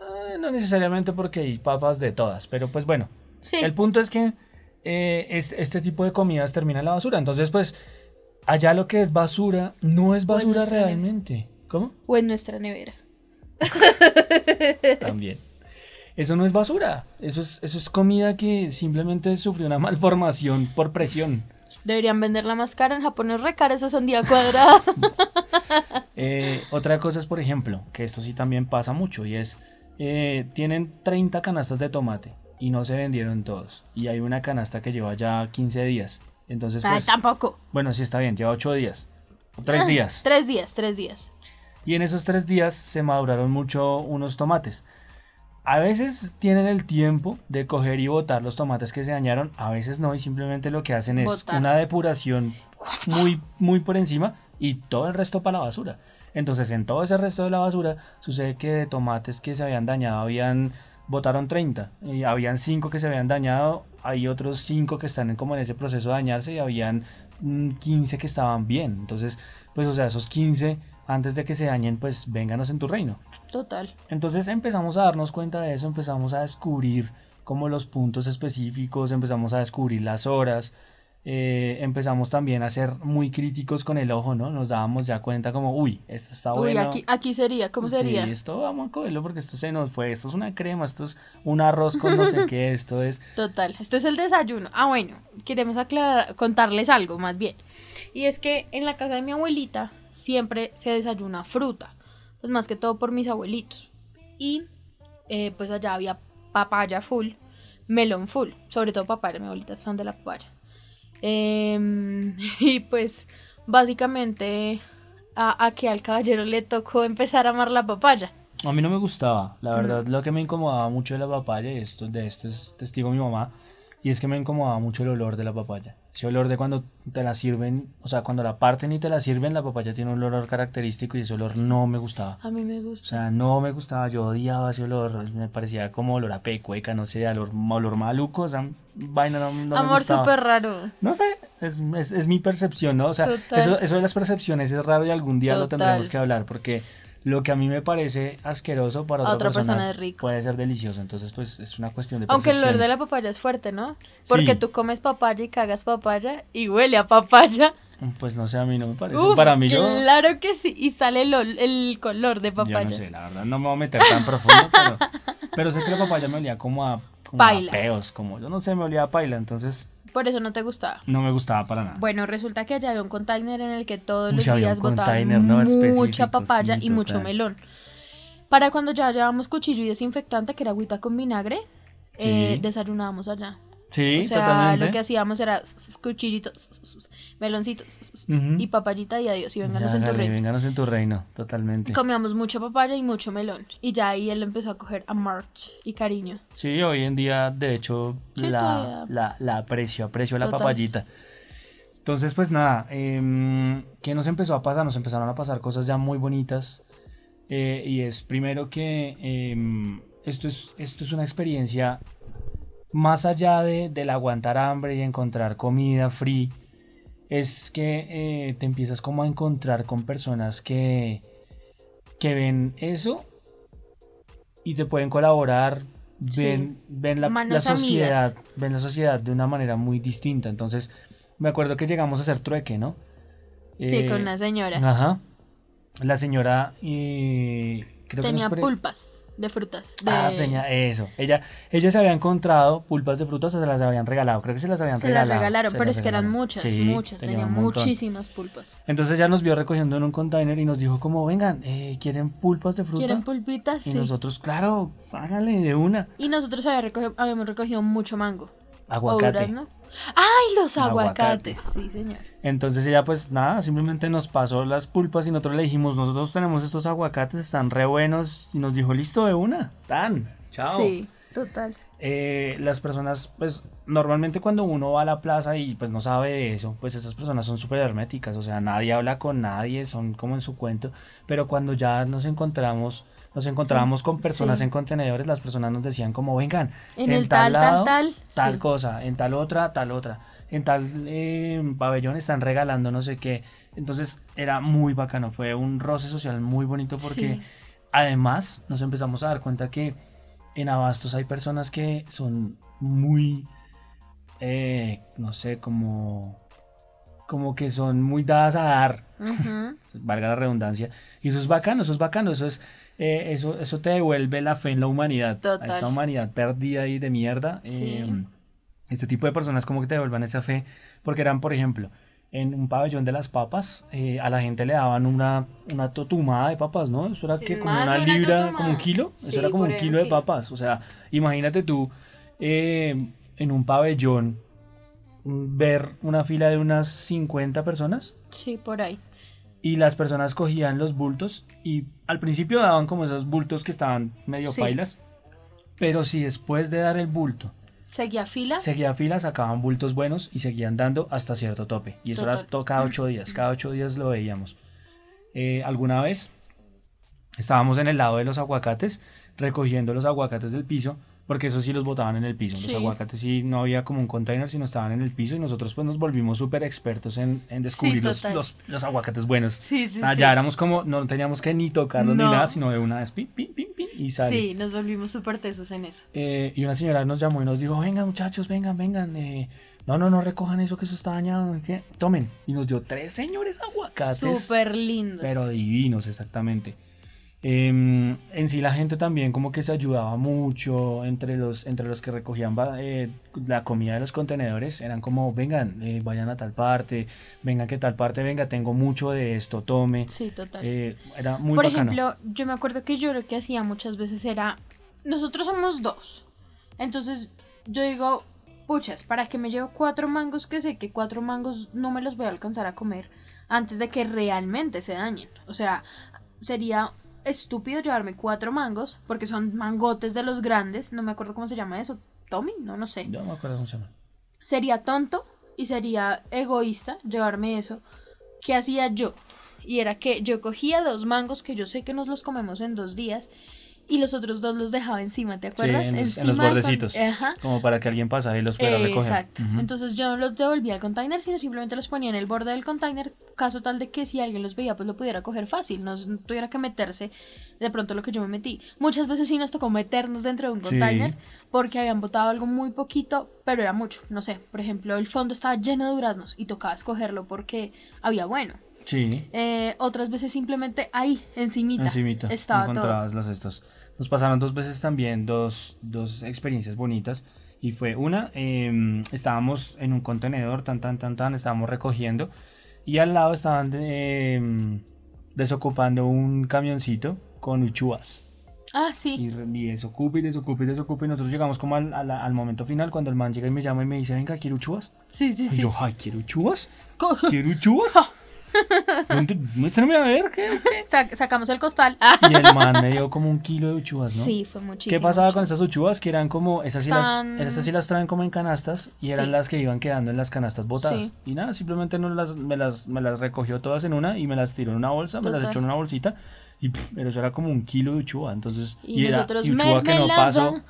A: Eh, no necesariamente porque hay papas de todas, pero pues bueno. El punto es que eh, este, tipo de comidas termina en la basura. Entonces, pues, allá lo que es basura no es basura realmente. ¿Cómo?
B: O en nuestra nevera.
A: También. Eso no es basura. Eso es, eso es comida que simplemente sufrió una malformación por presión.
B: Deberían venderla más cara. En Japón es re cara esa sandía cuadrada.
A: Eh, otra cosa es, por ejemplo, que esto sí también pasa mucho y es, eh, tienen 30 canastas de tomate y no se vendieron todos. Y hay una canasta que lleva ya 15 días. Entonces,
B: pues, tampoco.
A: Bueno, sí está bien, lleva 8 días. 3 días.
B: 3 días, 3 días.
A: Y en esos 3 días se maduraron mucho unos tomates. A veces tienen el tiempo de coger y botar los tomates que se dañaron, a veces no, y simplemente lo que hacen es una depuración muy, muy por encima y todo el resto para la basura. Entonces, en todo ese resto de la basura, sucede que de tomates que se habían dañado habían votaron 30 y habían 5 que se habían dañado, hay otros 5 que están como en ese proceso de dañarse y habían 15 mm, que estaban bien. Entonces, pues o sea, esos 15 antes de que se dañen, pues vénganos en tu reino.
B: Total.
A: Entonces empezamos a darnos cuenta de eso, empezamos a descubrir como los puntos específicos, empezamos a descubrir las horas, eh, empezamos también a ser muy críticos con el ojo, ¿no? Nos dábamos ya cuenta como, uy, esto está uy, bueno.
B: Aquí, aquí sería, ¿cómo sería?
A: Sí, esto vamos a cogerlo porque esto se nos fue, esto es una crema, esto es un arroz con no sé qué, esto es...
B: Total, esto es el desayuno. Ah, bueno, queremos aclarar, contarles algo más bien. Y es que en la casa de mi abuelita siempre se desayuna fruta, pues más que todo por mis abuelitos. Y eh, pues allá había papaya full, melón full, sobre todo papaya, mi abuelita es fan de la papaya. Em, y pues básicamente a, a, que al caballero le tocó empezar a amar la papaya.
A: A mí no me gustaba, la verdad, lo que me incomodaba mucho de la papaya, y esto, de esto es testigo mi mamá, y es que me incomodaba mucho el olor de la papaya. Ese olor de cuando te la sirven, o sea, cuando la parten y te la sirven, la papaya tiene un olor característico y ese olor no me gustaba.
B: A mí me gusta.
A: O sea, no me gustaba, yo odiaba ese olor, me parecía como olor a pecueca, no sé, olor, olor maluco, o sea, vaina no, no
B: Amor súper raro.
A: No sé, es, es, es, mi percepción, ¿no? O sea, eso, eso de las percepciones es raro y algún día lo tendremos que hablar porque lo que a mí me parece asqueroso para otra, persona, puede ser delicioso. Entonces, pues es una cuestión de
B: Aunque el olor de la papaya es fuerte, ¿no? Porque tú comes papaya y cagas papaya y huele a papaya.
A: Pues no sé, a mí no me parece. para mí
B: Claro que sí, y sale el, el, color de papaya.
A: Yo no sé, la verdad, no me voy a meter tan profundo, pero, pero sé que la papaya me olía como a, como a peos, como yo no sé, me olía a paila, entonces
B: por eso no te gustaba.
A: No me gustaba para nada.
B: Bueno, resulta que allá había un container en el que todos los días botaban mucha papaya y mucho melón. Para cuando ya llevábamos cuchillo y desinfectante, que era agüita con vinagre, eh, desayunábamos allá.
A: Sí,
B: o sea, lo que hacíamos era cuchillitos, meloncitos y papayita y adiós y vénganos en tu reino.
A: Vénganos en tu reino, totalmente.
B: Comíamos mucha papaya y mucho melón y ya ahí él empezó a coger a March y cariño.
A: Sí, hoy en día de hecho la, la, aprecio, aprecio la papayita. Entonces pues nada, eh, ¿qué nos empezó a pasar? Nos empezaron a pasar cosas ya muy bonitas eh, y es primero que em, esto, es, esto es una experiencia más allá de, del aguantar hambre y encontrar comida free, es que eh, te empiezas como a encontrar con personas que, que ven eso y te pueden colaborar, ven, ven la, sociedad, ven la sociedad de una manera muy distinta. Entonces, me acuerdo que llegamos a hacer trueque, ¿no?
B: Sí, con una señora.
A: Ajá. La señora
B: eh, Tenía pulpas de frutas.
A: Ah, tenía eso. Ella, ella se había encontrado pulpas de frutas o se las habían regalado. Creo que se las habían regalado.
B: Se las regalaron, pero es que eran muchas, muchas. Tenía, muchísimas pulpas.
A: Entonces ya nos vio recogiendo en un container y nos dijo como, vengan, eh, ¿quieren pulpas de fruta?
B: ¿Quieren pulpitas?
A: Y nosotros, claro, hágale de una.
B: Y nosotros habíamos recogido mucho mango.
A: Aguacate.
B: ¡Ay, los aguacates! Sí, señor.
A: Entonces ella pues nada, simplemente nos pasó las pulpas y nosotros le dijimos, nosotros tenemos estos aguacates, están re buenos y nos dijo, listo de una, tan, chao.
B: Sí, total.
A: eh, las personas, pues normalmente cuando uno va a la plaza y pues no sabe de eso, pues esas personas son súper herméticas, o sea, nadie habla con nadie, son como en su cuento, pero cuando ya nos encontramos, nos encontrábamos con personas
B: Sí.
A: en contenedores, las personas nos decían como, vengan,
B: En el tal, tal,
A: lado,
B: tal,
A: tal
B: sí.
A: cosa, en tal otra, tal otra, en tal eh, pabellón están regalando no sé qué, entonces era muy bacano, fue un roce social muy bonito porque
B: Sí.
A: además nos empezamos a dar cuenta que en Abastos hay personas que son muy, eh, no sé, como, como que son muy dadas a dar, valga la redundancia, y eso es bacano, eso es bacano, eso es, eh, eso, eso te devuelve la fe en la humanidad,
B: Total.
A: a esta humanidad perdida y de mierda.
B: Sí.
A: eh, este tipo de personas como que te devuelvan esa fe, porque eran, por ejemplo, en un pabellón de las papas, eh, a la gente le daban una, una totumada de papas, ¿no? Eso era que como una libra,
B: totumada.
A: como un kilo,
B: Sí,
A: eso era como un kilo
B: un
A: de
B: kilo.
A: papas, o sea, imagínate tú eh, en un pabellón mm, ver una fila de unas 50 personas
B: Sí, por ahí.
A: Y las personas cogían los bultos y al principio daban como esos bultos que estaban medio
B: Sí.
A: pailas, pero si después de dar el bulto
B: Seguía fila.
A: seguía fila, sacaban bultos buenos y seguían dando hasta cierto tope. Y eso era
B: Total.
A: to- cada ocho días, cada ocho días lo veíamos. Eh, alguna vez estábamos en el lado de los aguacates, recogiendo los aguacates del piso, porque eso sí los botaban en el piso. Los aguacates sí no había como un container, sino estaban en el piso y nosotros pues nos volvimos súper expertos en, en descubrir los, los, los aguacates buenos.
B: Sí, sí,
A: o sea,
B: sí.
A: ya éramos como, no teníamos que ni tocarlos ni nada, sino de una vez, pin, pin, pin, pin, y sale.
B: Sí, nos volvimos súper tesos en eso.
A: Eh, y una señora nos llamó y nos dijo, vengan muchachos, vengan, vengan. eh, no, no, no recojan eso que eso está dañado. ¿qué? Tomen. Y nos dio tres señores aguacates.
B: Súper lindos.
A: Pero divinos, exactamente. Em, en sí la gente también como que se ayudaba mucho entre los, entre los que recogían eh, la comida de los contenedores. Eran como, vengan, eh, vayan a tal parte, vengan que tal parte, venga, tengo mucho de esto, tome.
B: Sí, total.
A: Eh, era muy
B: Por
A: bacano.
B: ejemplo, yo me acuerdo que yo lo que hacía muchas veces era, nosotros somos dos, entonces yo digo, puchas, ¿para que me llevo cuatro mangos que sé que cuatro mangos no me los voy a alcanzar a comer antes de que realmente se dañen? O sea, sería estúpido llevarme cuatro mangos porque son mangotes de los grandes, no me acuerdo cómo se llama eso, Tommy, no, no sé.
A: Yo no me acuerdo cómo se llama.
B: Sería tonto y sería egoísta llevarme eso. ¿Qué hacía yo? Y era que yo cogía dos mangos que yo sé que nos los comemos en dos días y los otros dos los dejaba encima, ¿te
A: Sí,
B: acuerdas?
A: en los, en
B: encima
A: los
B: del con-
A: bordecitos.
B: Ajá.
A: Como para que alguien pasara y los fuera a recoger.
B: Exacto.
A: Ujú.
B: Entonces yo no los devolvía al container, sino simplemente los ponía en el borde del container, caso tal de que si alguien los veía, pues lo pudiera coger fácil, no tuviera que meterse de pronto lo que yo me metí. Muchas veces sí nos tocó meternos dentro de un
A: Sí.
B: container porque habían botado algo muy poquito, pero era mucho. No sé, por ejemplo, el fondo estaba lleno de duraznos y tocaba escogerlo porque había bueno.
A: Sí,
B: Eh, otras veces simplemente ahí, encimita,
A: encimita
B: estaba todo.
A: los estos. Nos pasaron dos veces también dos, dos experiencias bonitas. Y fue una, eh, estábamos en un contenedor, tan, tan, tan, tan, estábamos recogiendo. Y al lado estaban eh, desocupando un camioncito con uchuvas.
B: Ah, sí.
A: Y, y desocupa y desocupa y desocupa. Y nosotros llegamos como al, al- al momento final cuando el man llega y me llama y me dice, venga, ¿quiero uchuvas?
B: Sí, sí,
A: Y
B: sí.
A: yo, ay, ¿quiero uchuvas?
B: Co-
A: Muéstrame a ver, ¿qué? qué?
B: Sac- sacamos el costal.
A: Y el man me dio como un kilo de uchuvas, ¿no?
B: Sí, fue muchísimo.
A: ¿Qué pasaba con estas uchuvas? Que eran como, esas sí, las, esas sí las traen como en canastas y eran
B: Sí.
A: las que iban quedando en las canastas botadas.
B: Sí.
A: Y nada, simplemente no las, me, las, me las recogió todas en una y me las tiró en una bolsa, me las echó en una bolsita y pff, pero eso era como un kilo de uchuva. Entonces,
B: Y
A: era
B: nosotros,
A: y uchuva que no pasó,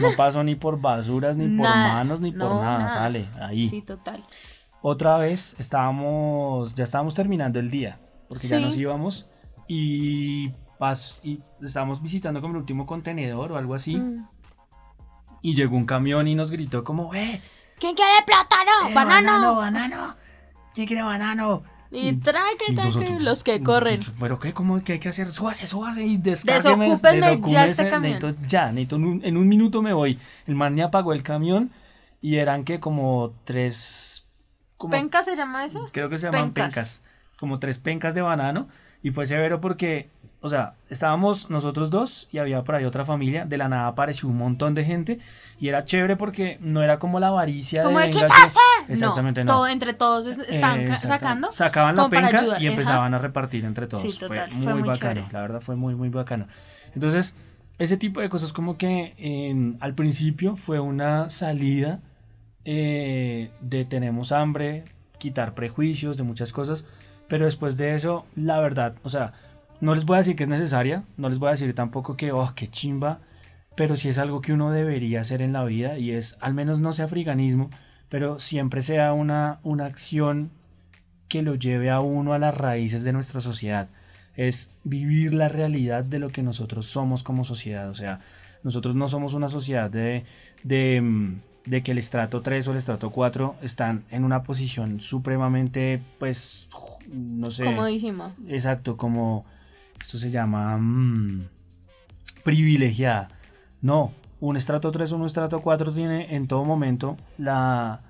A: no pasó ni por basuras, ni por manos, ni por nada,
B: nada.
A: sale ahí.
B: Sí, total.
A: Otra vez estábamos, ya estábamos terminando el día, porque ya
B: Sí.
A: nos íbamos y, pas, y estábamos visitando como el último contenedor o algo así.
B: Mm.
A: Y llegó un camión y nos gritó como, ¡eh!
B: ¿Quién quiere plátano?
A: eh,
B: ¡Banano!
A: banano! ¿Quién quiere banano?
B: Y trae que
A: Y
B: trae que
A: nosotros,
B: los que corren.
A: ¿Pero qué? ¿Cómo? ¿Qué hay que hacer? Súbase, súbase y descárgueme.
B: Desocúpenme ya este camión.
A: necesito ya, necesito en un, en un minuto me voy. El man me apagó el camión y eran que como tres... Como,
B: ¿Penca se llama eso?
A: creo que se llaman
B: Pencas.
A: pencas. como tres pencas de banano y fue severo porque, o sea, estábamos nosotros dos y había por ahí otra familia, de la nada apareció un montón de gente y era chévere porque no era como la avaricia
B: Como
A: de yo-
B: ¡quítase!
A: Exactamente, no.
B: Todo, entre todos estaban
A: Eh, exactamente.
B: sacando.
A: Sacaban la penca
B: ayudar,
A: y
B: ajá.
A: empezaban a repartir entre todos.
B: Sí, total,
A: fue muy,
B: fue muy
A: bacano,
B: chévere.
A: la verdad fue muy, muy bacano. Entonces, ese tipo de cosas como que al principio fue una salida eh, de tenemos hambre, quitar prejuicios de muchas cosas, pero después de eso, la verdad, o sea, no les voy a decir que es necesaria, no les voy a decir tampoco que, oh, qué chimba, pero sí es algo que uno debería hacer en la vida y es, al menos no sea africanismo, pero siempre sea una, una acción que lo lleve a uno a las raíces de nuestra sociedad. Es vivir la realidad de lo que nosotros somos como sociedad. O sea, nosotros no somos una sociedad de, de, mm, de que el estrato 3 o el estrato 4 están en una posición supremamente, pues, no sé.
B: Comodísimo.
A: Exacto, como esto se llama mm, privilegiada. No, un estrato 3 o un estrato 4 tiene en todo momento la,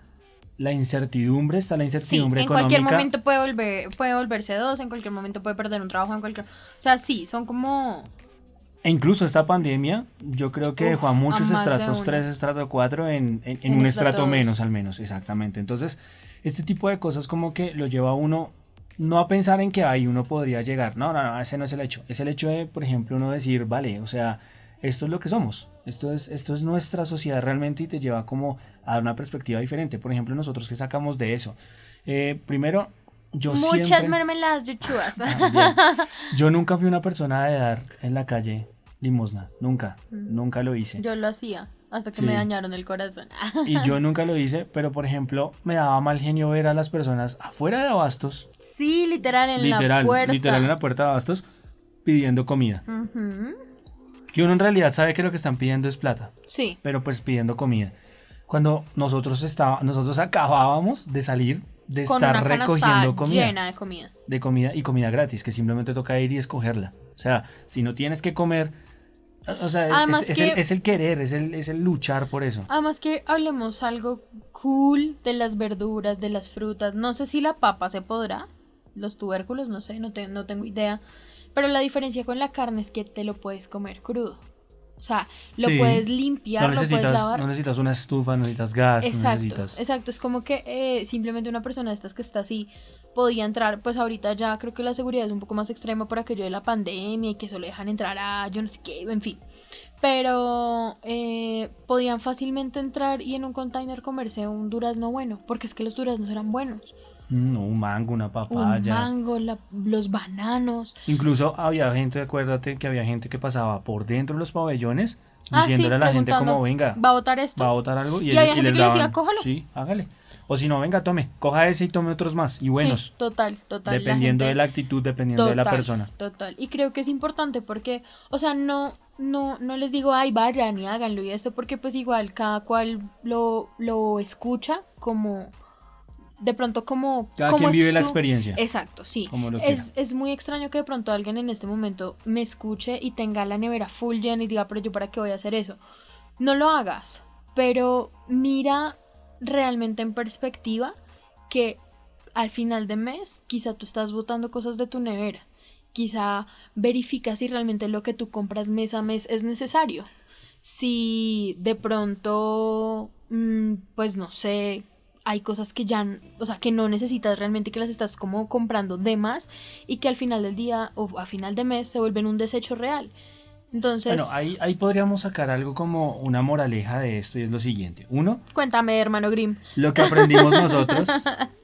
A: la incertidumbre, está la
B: Sí,
A: incertidumbre
B: en cualquier momento puede volver, puede volverse dos, en cualquier momento puede perder un trabajo, en cualquier, o sea, sí, son como,
A: E incluso esta pandemia, yo creo que
B: Uf,
A: dejó a muchos
B: a
A: estratos
B: uno.
A: 3, estrato 4 en, en- en
B: En
A: un
B: estrato
A: menos al menos, exactamente. Entonces, este tipo de cosas como que lo lleva a uno no a pensar en que ahí uno podría llegar. No, no, no, ese no es el hecho. Es el hecho de, por ejemplo, uno decir, vale, o sea, esto es lo que somos. Esto es, esto es nuestra sociedad realmente y te lleva como a una perspectiva diferente. Por ejemplo, nosotros que sacamos de eso. Eh, primero, yo
B: muchas
A: siempre...
B: mermeladas de chuvas.
A: También. Yo nunca fui una persona de dar en la calle limosna, nunca,
B: Mm.
A: nunca lo hice.
B: Yo lo hacía hasta que
A: Sí.
B: me dañaron el corazón.
A: Y yo nunca lo hice, pero por ejemplo, me daba mal genio ver a las personas afuera de Abastos,
B: Sí, literal en la
A: literal,
B: puerta.
A: literal en la puerta de Abastos, pidiendo comida. Que uno en realidad sabe que lo que están pidiendo es plata,
B: Sí,
A: pero pues pidiendo comida. Cuando nosotros estaba, nosotros acabábamos de salir de
B: con
A: estar
B: una
A: recogiendo comida.
B: llena de comida.
A: de comida y comida gratis, que simplemente toca ir y escogerla. O sea, si no tienes que comer, o sea, es-
B: que-
A: el, es el querer, es el, es el luchar por eso.
B: Además que hablemos algo cool de las verduras, de las frutas. No sé si la papa se podrá, los tubérculos, no sé, no, te- no tengo idea. Pero la diferencia con la carne es que te lo puedes comer crudo. O sea, lo
A: Sí.
B: puedes limpiar,
A: No
B: lo puedes lavar.
A: no necesitas una estufa, no necesitas gas, no
B: Exacto,
A: necesitas...
B: exacto. Es como que eh, simplemente una persona de estas que está así podía entrar. Pues ahorita ya creo que la seguridad es un poco más extrema por aquello de la pandemia y que solo dejan entrar a yo no sé qué, en fin. Pero eh, podían fácilmente entrar y en un container comerse un durazno bueno, porque es que los duraznos eran buenos.
A: Mm, No, un mango, una
B: Un
A: papaya.
B: mango, la- los bananos.
A: Incluso había gente, acuérdate que había gente que pasaba por dentro de los pabellones
B: Ah, sí,
A: diciéndole a la gente como, venga,
B: ¿Va a votar esto?
A: va a botar algo y,
B: Y
A: ellos-
B: había
A: y
B: gente
A: les
B: que le decía, "Cójalo".
A: Sí, hágale. O si no, venga, tome, coja ese y tome otros más y buenos.
B: Sí, total, total. la
A: dependiendo
B: gente-
A: de la actitud, dependiendo de la persona.
B: Total. Y creo que es importante porque, o sea, no, no, no les digo, ay, vayan y háganlo y esto, porque pues igual cada cual lo, lo escucha como, de pronto como...
A: Cada
B: como
A: quien vive la experiencia.
B: Exacto, sí.
A: Como lo
B: es, es muy extraño que de pronto alguien en este momento me escuche y tenga la nevera full llena y diga, pero yo para qué voy a hacer eso. No lo hagas, pero mira realmente en perspectiva que al final de mes quizá tú estás botando cosas de tu nevera. Quizá verifica si realmente lo que tú compras mes a mes es necesario. Si de pronto, mm, pues no sé, hay cosas que ya, o sea, que no necesitas realmente que las estás como comprando de más y que al final del día o a final de mes se vuelven un desecho real. Entonces,
A: Bueno, ahí, ahí podríamos sacar algo como una moraleja de esto y es lo siguiente. Uno,
B: cuéntame, hermano Grimm.
A: lo que aprendimos nosotros,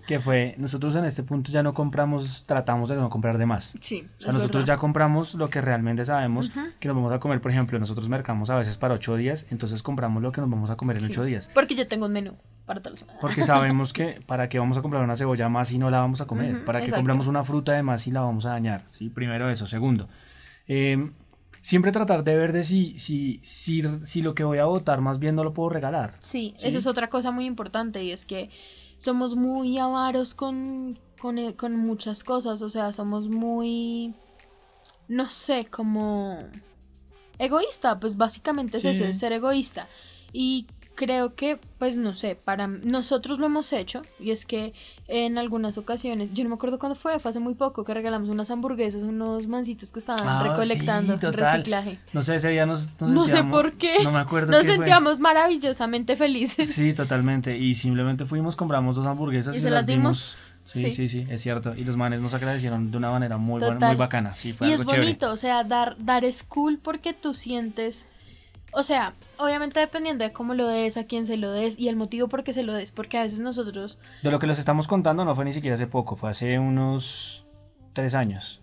A: que fue, nosotros en este punto ya no compramos, tratamos de no comprar de más.
B: Sí,
A: O sea, nosotros ya compramos lo que realmente sabemos que nos vamos a comer. Por ejemplo, nosotros mercamos a veces para ocho días, entonces compramos lo que nos vamos a comer en ocho días.
B: Porque yo tengo un menú para semana.
A: Porque sabemos que para qué vamos a comprar una cebolla más si no la vamos a comer. Para qué compramos una fruta de más si la vamos a dañar. ¿sí? Primero eso. Segundo, eh, siempre tratar de ver de si, si, si, si lo que voy a votar más bien no lo puedo regalar.
B: Sí,
A: Sí.
B: eso es otra cosa muy importante y es que somos muy avaros con, con, eh, con muchas cosas, o sea, somos muy, no sé, como egoísta, pues básicamente es eso, es ser egoísta. Y creo que, pues no sé, para nosotros lo hemos hecho y es que en algunas ocasiones, yo no me acuerdo cuándo fue, fue hace muy poco que regalamos unas hamburguesas, unos mancitos que estaban
A: Ah,
B: recolectando
A: sí,
B: reciclaje.
A: No sé, ese día nos, nos
B: No sé por qué.
A: No me acuerdo
B: Nos
A: qué fue.
B: sentíamos maravillosamente felices.
A: Sí, totalmente. Y simplemente fuimos, compramos dos hamburguesas
B: ¿Y
A: y,
B: se
A: las
B: dimos?
A: Sí,
B: Sí.
A: sí, sí, es cierto. Y los manes nos agradecieron de una manera muy, buena- muy bacana. Sí, fue
B: y
A: algo
B: es
A: chévere.
B: bonito, o sea, dar, dar es cool porque tú sientes, o sea, obviamente dependiendo de cómo lo des, a quién se lo des y el motivo por qué se lo des, porque a veces nosotros,
A: De lo que les estamos contando no fue ni siquiera hace poco, fue hace unos tres años.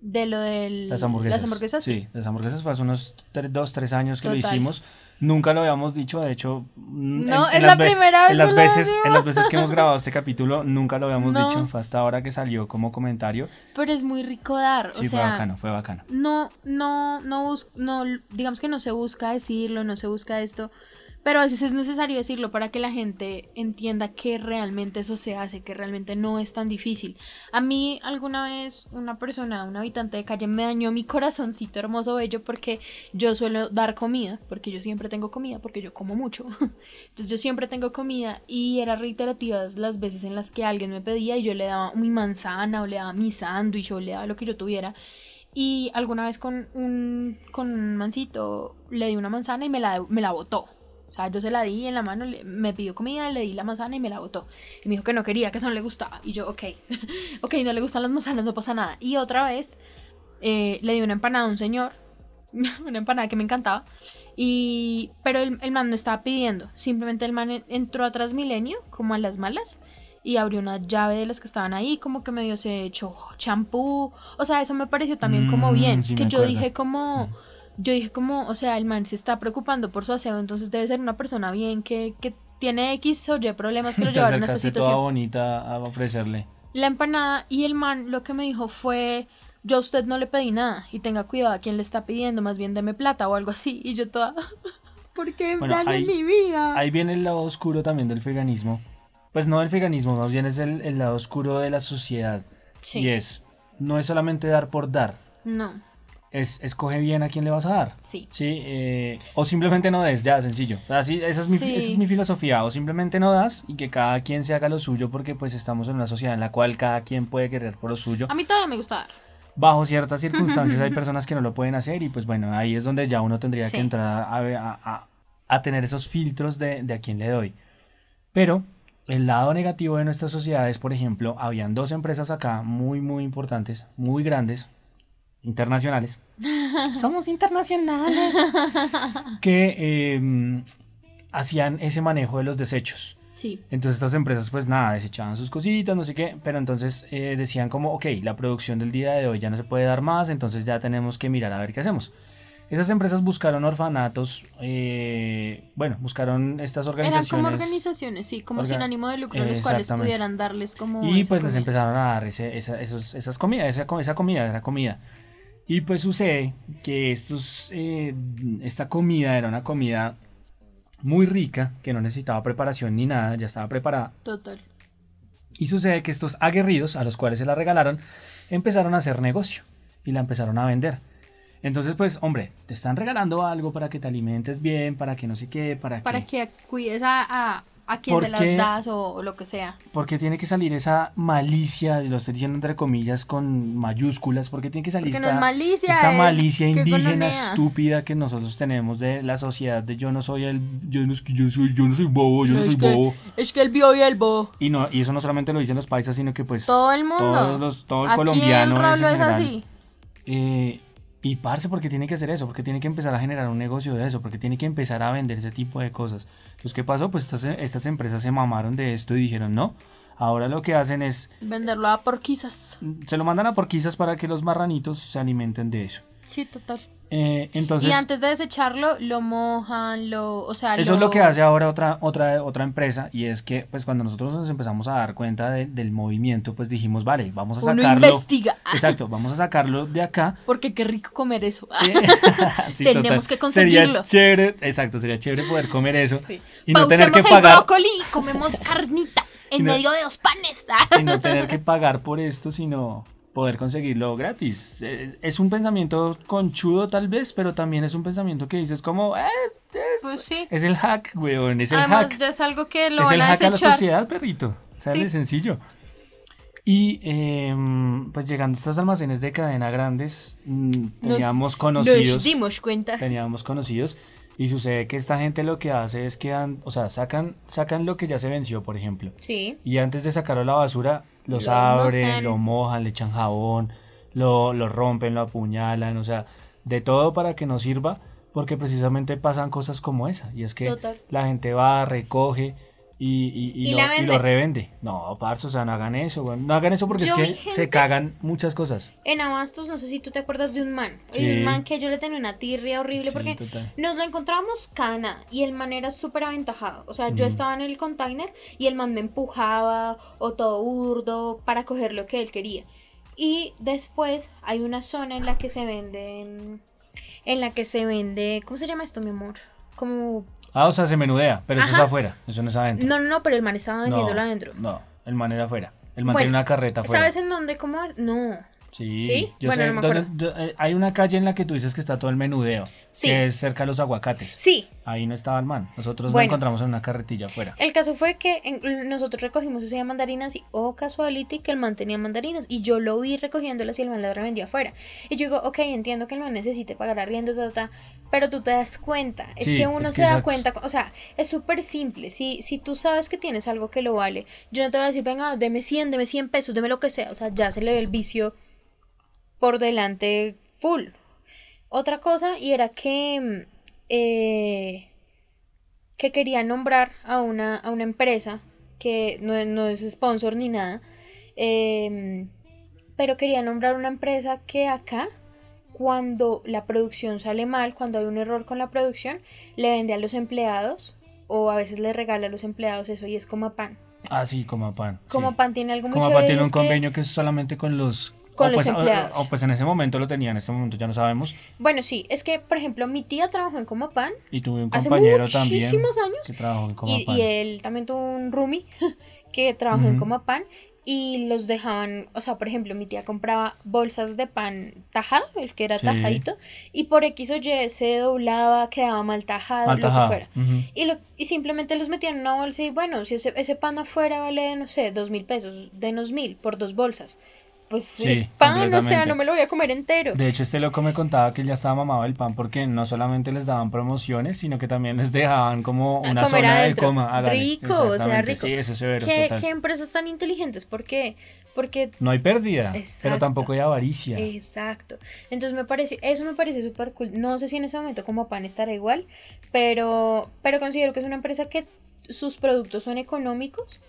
B: de lo de
A: Las hamburguesas.
B: las hamburguesas, sí.
A: Sí, las hamburguesas fue hace unos dos, tres años que lo hicimos. Nunca lo habíamos dicho, de hecho.
B: No, es
A: las
B: la primera vez
A: en las veces. En las veces que hemos grabado este capítulo, nunca lo habíamos
B: No.
A: dicho. Fue hasta ahora que salió como comentario.
B: Pero es muy rico dar,
A: Sí,
B: o
A: fue bacano, fue bacano.
B: no, no, no, no, digamos que no se busca decirlo, no se busca esto, pero a veces es necesario decirlo para que la gente entienda que realmente eso se hace, que realmente no es tan difícil. A mí alguna vez una persona, un habitante de calle me dañó mi corazoncito hermoso bello porque yo suelo dar comida, porque yo siempre tengo comida, porque yo como mucho. Entonces yo siempre tengo comida y eran reiterativas las veces en las que alguien me pedía y yo le daba mi manzana o le daba mi sándwich o le daba lo que yo tuviera. Y alguna vez con un, con un mancito le di una manzana y me la, me la botó. O sea, yo se la di en la mano, le- me pidió comida, le di la manzana y me la botó. Y me dijo que no quería, que eso no le gustaba. Y yo, ok, ok, no le gustan las manzanas, no pasa nada. Y otra vez eh, le di una empanada a un señor, una empanada que me encantaba. Y, pero el, el man no estaba pidiendo, simplemente el man en- entró a Transmilenio, como a las malas, y abrió una llave de las que estaban ahí, como que medio se echó champú. O sea, eso me pareció también como
A: Mm,
B: bien,
A: sí
B: que yo
A: acuerdo.
B: dije como... Yo dije como, o sea, el man se está preocupando por su aseo, entonces debe ser una persona bien que, que tiene X o Y problemas que lo llevaron a esta
A: acercaste toda
B: situación.
A: bonita a ofrecerle.
B: La empanada y el man lo que me dijo fue, yo a usted no le pedí nada y tenga cuidado a quien le está pidiendo, más bien deme plata o algo así. Y yo toda, ¿por qué
A: Bueno, ahí-
B: mi vida?
A: Ahí viene el lado oscuro también del veganismo. Pues no del veganismo, más bien es el, el lado oscuro de la sociedad.
B: Sí.
A: Y es, no es solamente dar por dar,
B: No,
A: es escoge bien a quién le vas a dar.
B: sí.
A: Sí, eh, o simplemente no des, ya, sencillo. Así, esa, es mi,
B: Sí.
A: esa es mi filosofía. O simplemente no das y que cada quien se haga lo suyo porque pues estamos en una sociedad en la cual cada quien puede querer por lo suyo.
B: A mí todavía me gusta dar.
A: Bajo ciertas circunstancias hay personas que no lo pueden hacer y pues bueno, ahí es donde ya uno tendría
B: Sí.
A: que entrar a, a- a- a tener esos filtros de, de a quién le doy. Pero el lado negativo de nuestra sociedad es, por ejemplo, habían dos empresas acá muy, muy importantes, muy grandes, internacionales. Somos internacionales. que eh, hacían ese manejo de los desechos.
B: Sí.
A: Entonces estas empresas pues nada, desechaban sus cositas, no sé qué, pero entonces eh, decían como, ok, la producción del día de hoy ya no se puede dar más, entonces ya tenemos que mirar a ver qué hacemos. Esas empresas buscaron orfanatos, eh, bueno, buscaron estas
B: Eran
A: organizaciones.
B: como organizaciones, sí, como
A: Orga-
B: sin ánimo de lucro, los cuales pudieran darles como...
A: Y pues les empezaron a dar ese- esa, esos- esas comidas, esa, co- esa comida, esa comida. Y pues sucede que estos, eh, esta comida era una comida muy rica, que no necesitaba preparación ni nada, ya estaba preparada.
B: Total.
A: Y sucede que estos aguerridos, a los cuales se la regalaron, empezaron a hacer negocio y la empezaron a vender. Entonces, pues, hombre, te están regalando algo para que te alimentes bien, para que no sé qué, para,
B: Para
A: que...
B: que cuides a, a, a quien
A: ¿Por
B: te las das o, o lo que sea.
A: Porque tiene que salir esa malicia, lo estoy diciendo entre comillas con mayúsculas, porque tiene que salir
B: no
A: esta,
B: es malicia,
A: esta indígena estúpida que nosotros tenemos de la sociedad de yo no soy el yo no, es que yo soy yo no soy bobo, yo no,
B: No,
A: soy
B: que-
A: bobo.
B: Es que el bio y el bo.
A: Y no y eso no solamente lo dicen los paisas, sino que pues
B: Todo el mundo.
A: todos los- todo el
B: Aquí
A: colombiano
B: en
A: es en
B: es
A: general.
B: así.
A: Eh, y parce, porque tiene que hacer eso, porque tiene que empezar a generar un negocio de eso, porque tiene que empezar a vender ese tipo de cosas. Entonces, ¿qué pasó? Pues estas, estas empresas se mamaron de esto y dijeron, no, ahora lo que hacen es,
B: Venderlo a porquisas.
A: se lo mandan a porquisas para que los marranitos se alimenten de eso.
B: Sí, total.
A: Eh, entonces,
B: y antes de desecharlo, lo mojan, lo. O sea,
A: eso es lo que hace ahora otra, otra, otra empresa y es que, pues cuando nosotros nos empezamos a dar cuenta de- del movimiento, pues dijimos, vale, vamos a
B: Uno
A: sacarlo.
B: investiga.
A: Exacto, vamos a sacarlo de acá
B: Porque qué rico comer eso.
A: Sí,
B: Tenemos que
A: Sería
B: conseguirlo.
A: chévere, exacto, sería chévere poder comer eso
B: Sí.
A: y no tener que
B: Pausemos el
A: pagar
B: brócoli y comemos carnita en
A: no-
B: medio de dos panes.
A: y no tener que pagar por esto, sino poder conseguirlo gratis. Eh, Es un pensamiento conchudo tal vez, pero también es un pensamiento que dices como, eh, es,
B: Pues sí.
A: es el hack, weón, es el
B: Además,
A: hack.
B: ya es algo que lo
A: es
B: van
A: el
B: a
A: hack a la sociedad, perrito. Sale
B: Sí.
A: sencillo. Y em, pues llegando a estos almacenes de cadena grandes, mm, teníamos
B: Nos
A: conocidos.
B: dimos cuenta.
A: teníamos conocidos Y sucede que esta gente lo que hace es que, o sea, sacan, sacan lo que ya se venció, por ejemplo.
B: Sí.
A: Y antes de sacarlo a la basura, los
B: Lo
A: abren,
B: mojan.
A: lo mojan, le echan jabón, lo, lo rompen, lo apuñalan, o sea, de todo para que no sirva, porque precisamente pasan cosas como esa. Y es que
B: Total.
A: la gente va, recoge y, y, lo, y lo
B: vende.
A: revende. No, parce, o sea, no hagan eso, weón. No hagan eso porque
B: Yo
A: es que se cagan muchas cosas.
B: En Abastos, no sé si tú te acuerdas de un man.
A: Sí.
B: Un man que yo le tenía una tirria horrible
A: Sí,
B: porque
A: total.
B: nos lo encontrábamos cada nada y el man era súper aventajado. O sea, yo estaba en el container y el man me empujaba o todo burdo para coger lo que él quería. Y después hay una zona en la que se venden. En la que se vende. ¿Cómo se llama esto, mi amor? Como.
A: Ah, o sea, se menudea, pero eso es afuera, eso no es adentro.
B: No, no, no, pero el man estaba vendiéndolo adentro.
A: No, el man era afuera. El man
B: Bueno,
A: tiene una carreta afuera.
B: ¿Sabes en dónde? ¿Cómo? No.
A: Sí,
B: ¿Sí?
A: yo
B: Bueno,
A: sé
B: no me acuerdo.
A: do- eh, hay una calle en la que tú dices que está todo el menudeo,
B: Sí.
A: que es cerca de los aguacates.
B: Sí,
A: Ahí no estaba el man. Nosotros lo
B: Bueno.
A: encontramos en una carretilla afuera.
B: El caso fue que en- nosotros recogimos ese día mandarinas y, oh casuality, que el man tenía mandarinas y yo lo vi recogiéndolas y el man las revendía afuera. Y yo digo, ok, entiendo que el man necesite pagar arriendo, ta, ta, ta, pero tú te das cuenta, es
A: Sí,
B: que uno
A: es que
B: se da cuenta, o sea, es súper simple, si, si tú sabes que tienes algo que lo vale, yo no te voy a decir, venga, deme 100, deme 100 pesos, deme lo que sea, o sea, ya se le ve el vicio por delante full. Otra cosa, y era que, mm, eh, que quería nombrar a una, a una empresa que no, no es sponsor ni nada, em, pero quería nombrar una empresa que acá, cuando la producción sale mal, cuando hay un error con la producción, le vende a los empleados o a veces le regala a los empleados eso y es como pan.
A: Ah, sí, como pan.
B: Como
A: sí.
B: pan tiene algo muy
A: Como pan
B: y
A: tiene un
B: que-
A: convenio que es solamente con los...
B: Con
A: o
B: los
A: pues,
B: empleados.
A: O, pues en ese momento lo tenía, en este momento ya no sabemos.
B: Bueno, sí, es que, por ejemplo, mi tía trabajó en Comapan
A: Y tuve un
B: hace
A: compañero también
B: muchísimos años
A: que trabajó en
B: y,
A: Comapan.
B: y él también tuvo un roomie que trabajó en
A: Ujú.
B: Comapan y los dejaban, o sea, por ejemplo, mi tía compraba bolsas de pan tajado, el que era
A: Sí.
B: tajadito, y por X o Y se doblaba, quedaba mal tajado,
A: Mal
B: lo que fuera. Y, lo, y simplemente los metían en una bolsa y bueno, si ese, ese pan afuera vale, no sé, dos mil pesos, denos mil por dos bolsas. Pues
A: Sí,
B: es pan, o sea, no me lo voy a comer entero.
A: De hecho, este loco me contaba que él ya estaba mamado del pan porque no solamente les daban promociones, sino que también les dejaban como una zona
B: adentro.
A: de coma. hágale.
B: Rico, o sea, rico.
A: Sí, eso es severo,
B: ¿Qué,
A: total.
B: qué empresas tan inteligentes? ¿Por qué? Porque
A: No hay pérdida, pero tampoco hay avaricia.
B: Exacto. Entonces me parece, eso me parece súper cool. No sé si en ese momento como pan estará igual, pero, pero considero que es una empresa que sus productos son económicos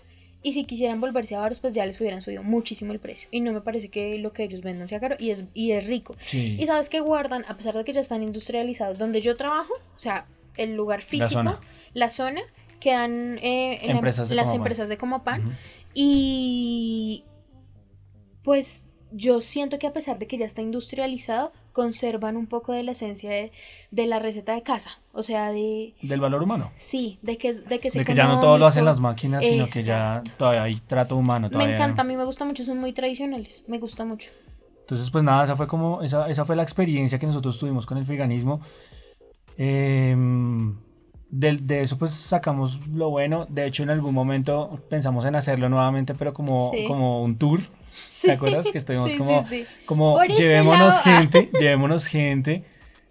B: y si quisieran volverse avaros, pues ya les hubieran subido muchísimo el precio. Y no me parece que lo que ellos vendan sea caro y es, y es rico.
A: Sí.
B: Y sabes que guardan, a pesar de que ya están industrializados, donde yo trabajo, o sea, el lugar físico,
A: zona.
B: la zona, quedan eh, en
A: Empresas
B: las
A: Comapan.
B: empresas de Comapan.
A: Ujú.
B: Y pues yo siento que a pesar de que ya está industrializado, conservan un poco de la esencia de, de la receta de casa. O sea, de...
A: Del valor humano.
B: Sí, de que, de que es
A: De que ya no todo lo hacen las máquinas, sino que ya
B: Exacto.
A: todavía hay trato humano.
B: Me
A: Todavía.
B: encanta, a mí me gusta mucho, son muy tradicionales, me gusta mucho.
A: Entonces, pues nada, esa fue como, esa, esa fue la experiencia que nosotros tuvimos con el veganismo. Em, del- de, eso pues sacamos lo bueno. De hecho, en algún momento pensamos en hacerlo nuevamente, pero como,
B: Sí.
A: como un tour.
B: Sí,
A: ¿Te acuerdas? Que estuvimos
B: sí,
A: como,
B: sí,
A: como
B: este
A: llevémonos
B: ah.
A: gente, llevémonos gente.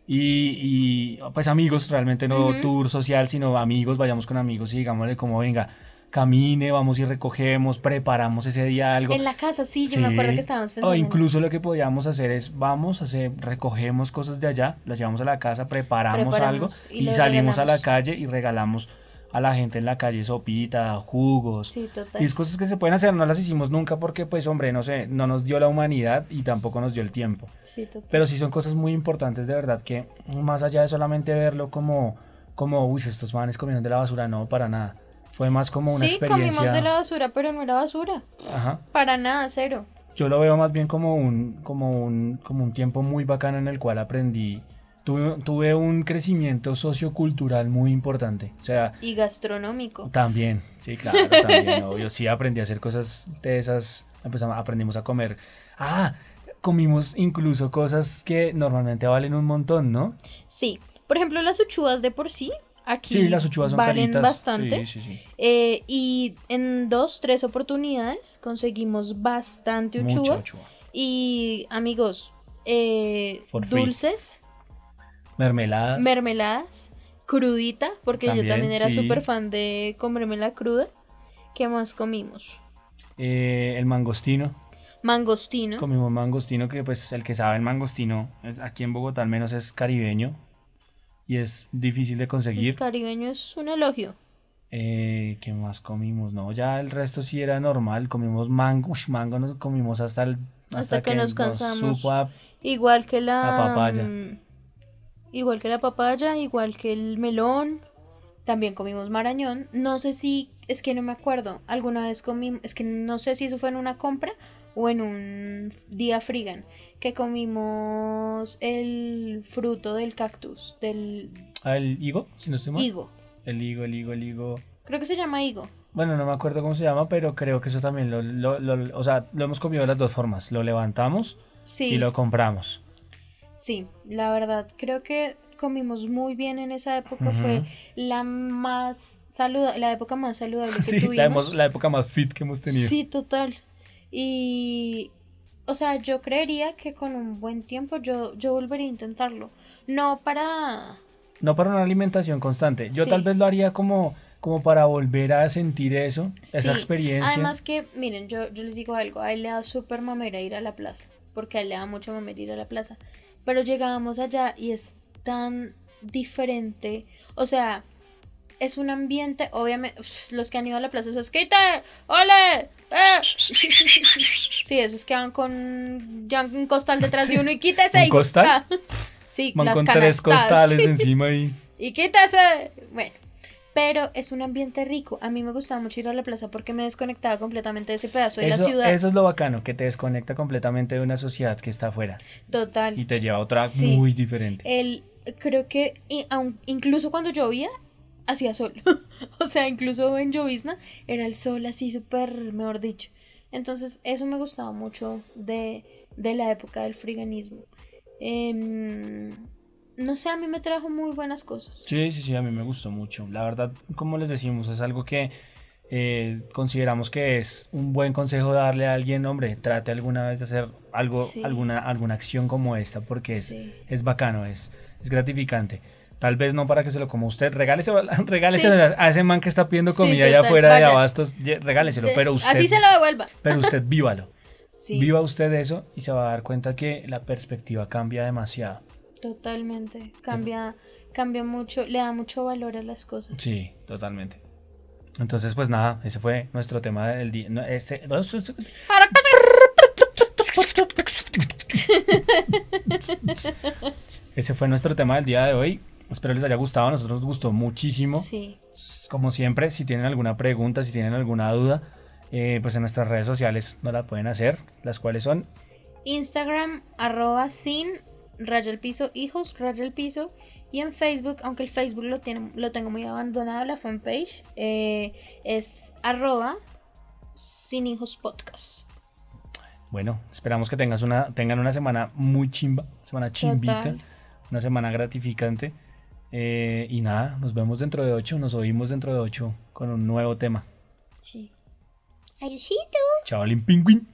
A: Y, y, pues amigos, realmente no
B: Ujú.
A: tour social, sino amigos, vayamos con amigos y digámosle como venga, camine, vamos y recogemos, preparamos ese día algo.
B: En la casa, sí, yo me acuerdo que estábamos pensando.
A: O incluso lo que podíamos hacer es, vamos, hacer, recogemos cosas de allá, las llevamos a la casa, preparamos,
B: Preparamos
A: algo
B: y
A: salimos a la calle y regalamos a la gente en la calle sopita, jugos.
B: Sí, total.
A: Y es cosas que se pueden hacer, no las hicimos nunca porque, pues, hombre, no sé, no nos dio la humanidad y tampoco nos dio el tiempo.
B: Sí, total.
A: Pero sí son cosas muy importantes, de verdad, que más allá de solamente verlo como, como uy, estos manes comieron de la basura, no, para nada. Fue más como una
B: sí,
A: experiencia.
B: comimos de la basura, pero no era basura.
A: Ajá.
B: Para nada, cero.
A: Yo lo veo más bien como un, como un, como un tiempo muy bacano en el cual aprendí, tuve, tuve un crecimiento sociocultural muy importante. O sea,
B: Y gastronómico.
A: también, sí, claro, también, obvio, sí aprendí a hacer cosas de esas, empezamos, aprendimos a comer. Ah, comimos incluso cosas que normalmente valen un montón, ¿no?
B: Sí. Por ejemplo, las uchuas de por sí. Aquí
A: Sí, las uchuas son
B: valen
A: caritas.
B: bastante.
A: Sí, sí, sí.
B: Eh, y en dos, tres oportunidades conseguimos bastante
A: Mucha
B: uchuva. Y amigos, eh, dulces,
A: Mermeladas.
B: mermeladas crudita, porque yo
A: También,
B: era
A: sí.
B: súper fan de comerme la cruda. ¿Qué más comimos?
A: Eh, el mangostino.
B: Mangostino.
A: Comimos mangostino, que pues el que sabe el mangostino, es, aquí en Bogotá al menos es caribeño y es difícil de
B: El
A: conseguir.
B: caribeño es un elogio.
A: Eh, ¿Qué más comimos? No, ya el resto sí era normal. Comimos mango, mango nos comimos hasta el
B: Hasta que nos cansamos.
A: supo a-
B: Igual que la,
A: La papaya.
B: Igual que la papaya, igual que el melón. También comimos marañón. No sé si, es que no me acuerdo. Alguna vez comimos, es que no sé si eso fue en una compra o en un día frigan. Que comimos el fruto del cactus, del
A: ah, el higo, si no estoy mal.
B: higo.
A: El higo, el higo, el higo.
B: Creo que se llama higo.
A: Bueno, no me acuerdo cómo se llama, pero creo que eso también lo, lo- lo- o sea, lo hemos comido de las dos formas. Lo levantamos
B: Sí.
A: y lo compramos.
B: Sí, la verdad, creo que comimos muy bien en esa época. Fue la más saludable, la época más saludable que
A: Sí,
B: tuvimos.
A: la, la época más fit que hemos tenido.
B: Sí, total. Y, o sea, yo creería que con un buen tiempo yo, yo volvería a intentarlo. No para...
A: No para una alimentación constante. Yo
B: Sí.
A: tal vez lo haría como, como para volver a sentir eso,
B: Sí.
A: esa experiencia.
B: Además que, miren, yo, yo les digo algo, a él le da súper mamera ir a la plaza, porque a él le da mucho mamera ir a la plaza. Pero llegábamos allá y es tan diferente. O sea, es un ambiente, obviamente, los que han ido a la plaza, esos quite, ole, eh. Sí, esos que van con ya un costal detrás de uno y quítese.
A: ¿Un
B: y-
A: costal?
B: Ah, Sí,
A: Van
B: las
A: con tres costales encima y...
B: Y quítese. Bueno, pero es un ambiente rico. A mí me gustaba mucho ir a la plaza porque me desconectaba completamente de ese pedazo de
A: Eso,
B: la ciudad.
A: eso es lo bacano, que te desconecta completamente de una sociedad que está afuera
B: Total.
A: y te lleva a otra
B: Sí.
A: muy diferente.
B: El, creo que y aun- incluso cuando llovía, hacía sol. o sea, incluso en llovizna era el sol así súper, mejor dicho. Entonces, eso me gustaba mucho de, de la época del friganismo. Em, no sé, a mí me trajo muy buenas cosas.
A: Sí, sí, sí, a mí me gustó mucho. La verdad, como les decimos, es algo que eh, consideramos que es un buen consejo darle a alguien, hombre, trate alguna vez de hacer algo,
B: Sí.
A: alguna, alguna acción como esta, porque es,
B: Sí.
A: es bacano, es, es gratificante. Tal vez no para que se lo coma usted, regáleselo, regáleselo
B: Sí.
A: a ese man que está pidiendo comida allá afuera de abastos, regáleselo,
B: De-
A: pero usted,
B: Así se lo devuelva.
A: pero usted vívalo. Viva usted eso y se va a dar cuenta que la perspectiva cambia demasiado.
B: Totalmente. Cambia, cambia mucho, le da mucho valor a las cosas.
A: Sí, totalmente. Entonces, pues nada, ese fue nuestro tema del día. No, este- ese fue nuestro tema del día de hoy. Espero les haya gustado. A nosotros nos gustó muchísimo.
B: Sí,
A: Como siempre, si tienen alguna pregunta, si tienen alguna duda, eh, pues en nuestras redes sociales nos la pueden hacer. Las cuales son
B: Instagram, arroba sin raya el piso, hijos, raya el piso. Y en Facebook, aunque el Facebook lo, tiene, lo tengo muy abandonado, la fanpage, eh, es arroba sin hijos podcast.
A: Bueno, esperamos que tengas una, tengan una semana muy chimba, semana chimbita,
B: Total.
A: una semana gratificante. Eh, y nada, nos vemos dentro de ocho, nos oímos dentro de ocho con un nuevo tema.
B: Sí. Adiósito.
A: Chao, Pingüín.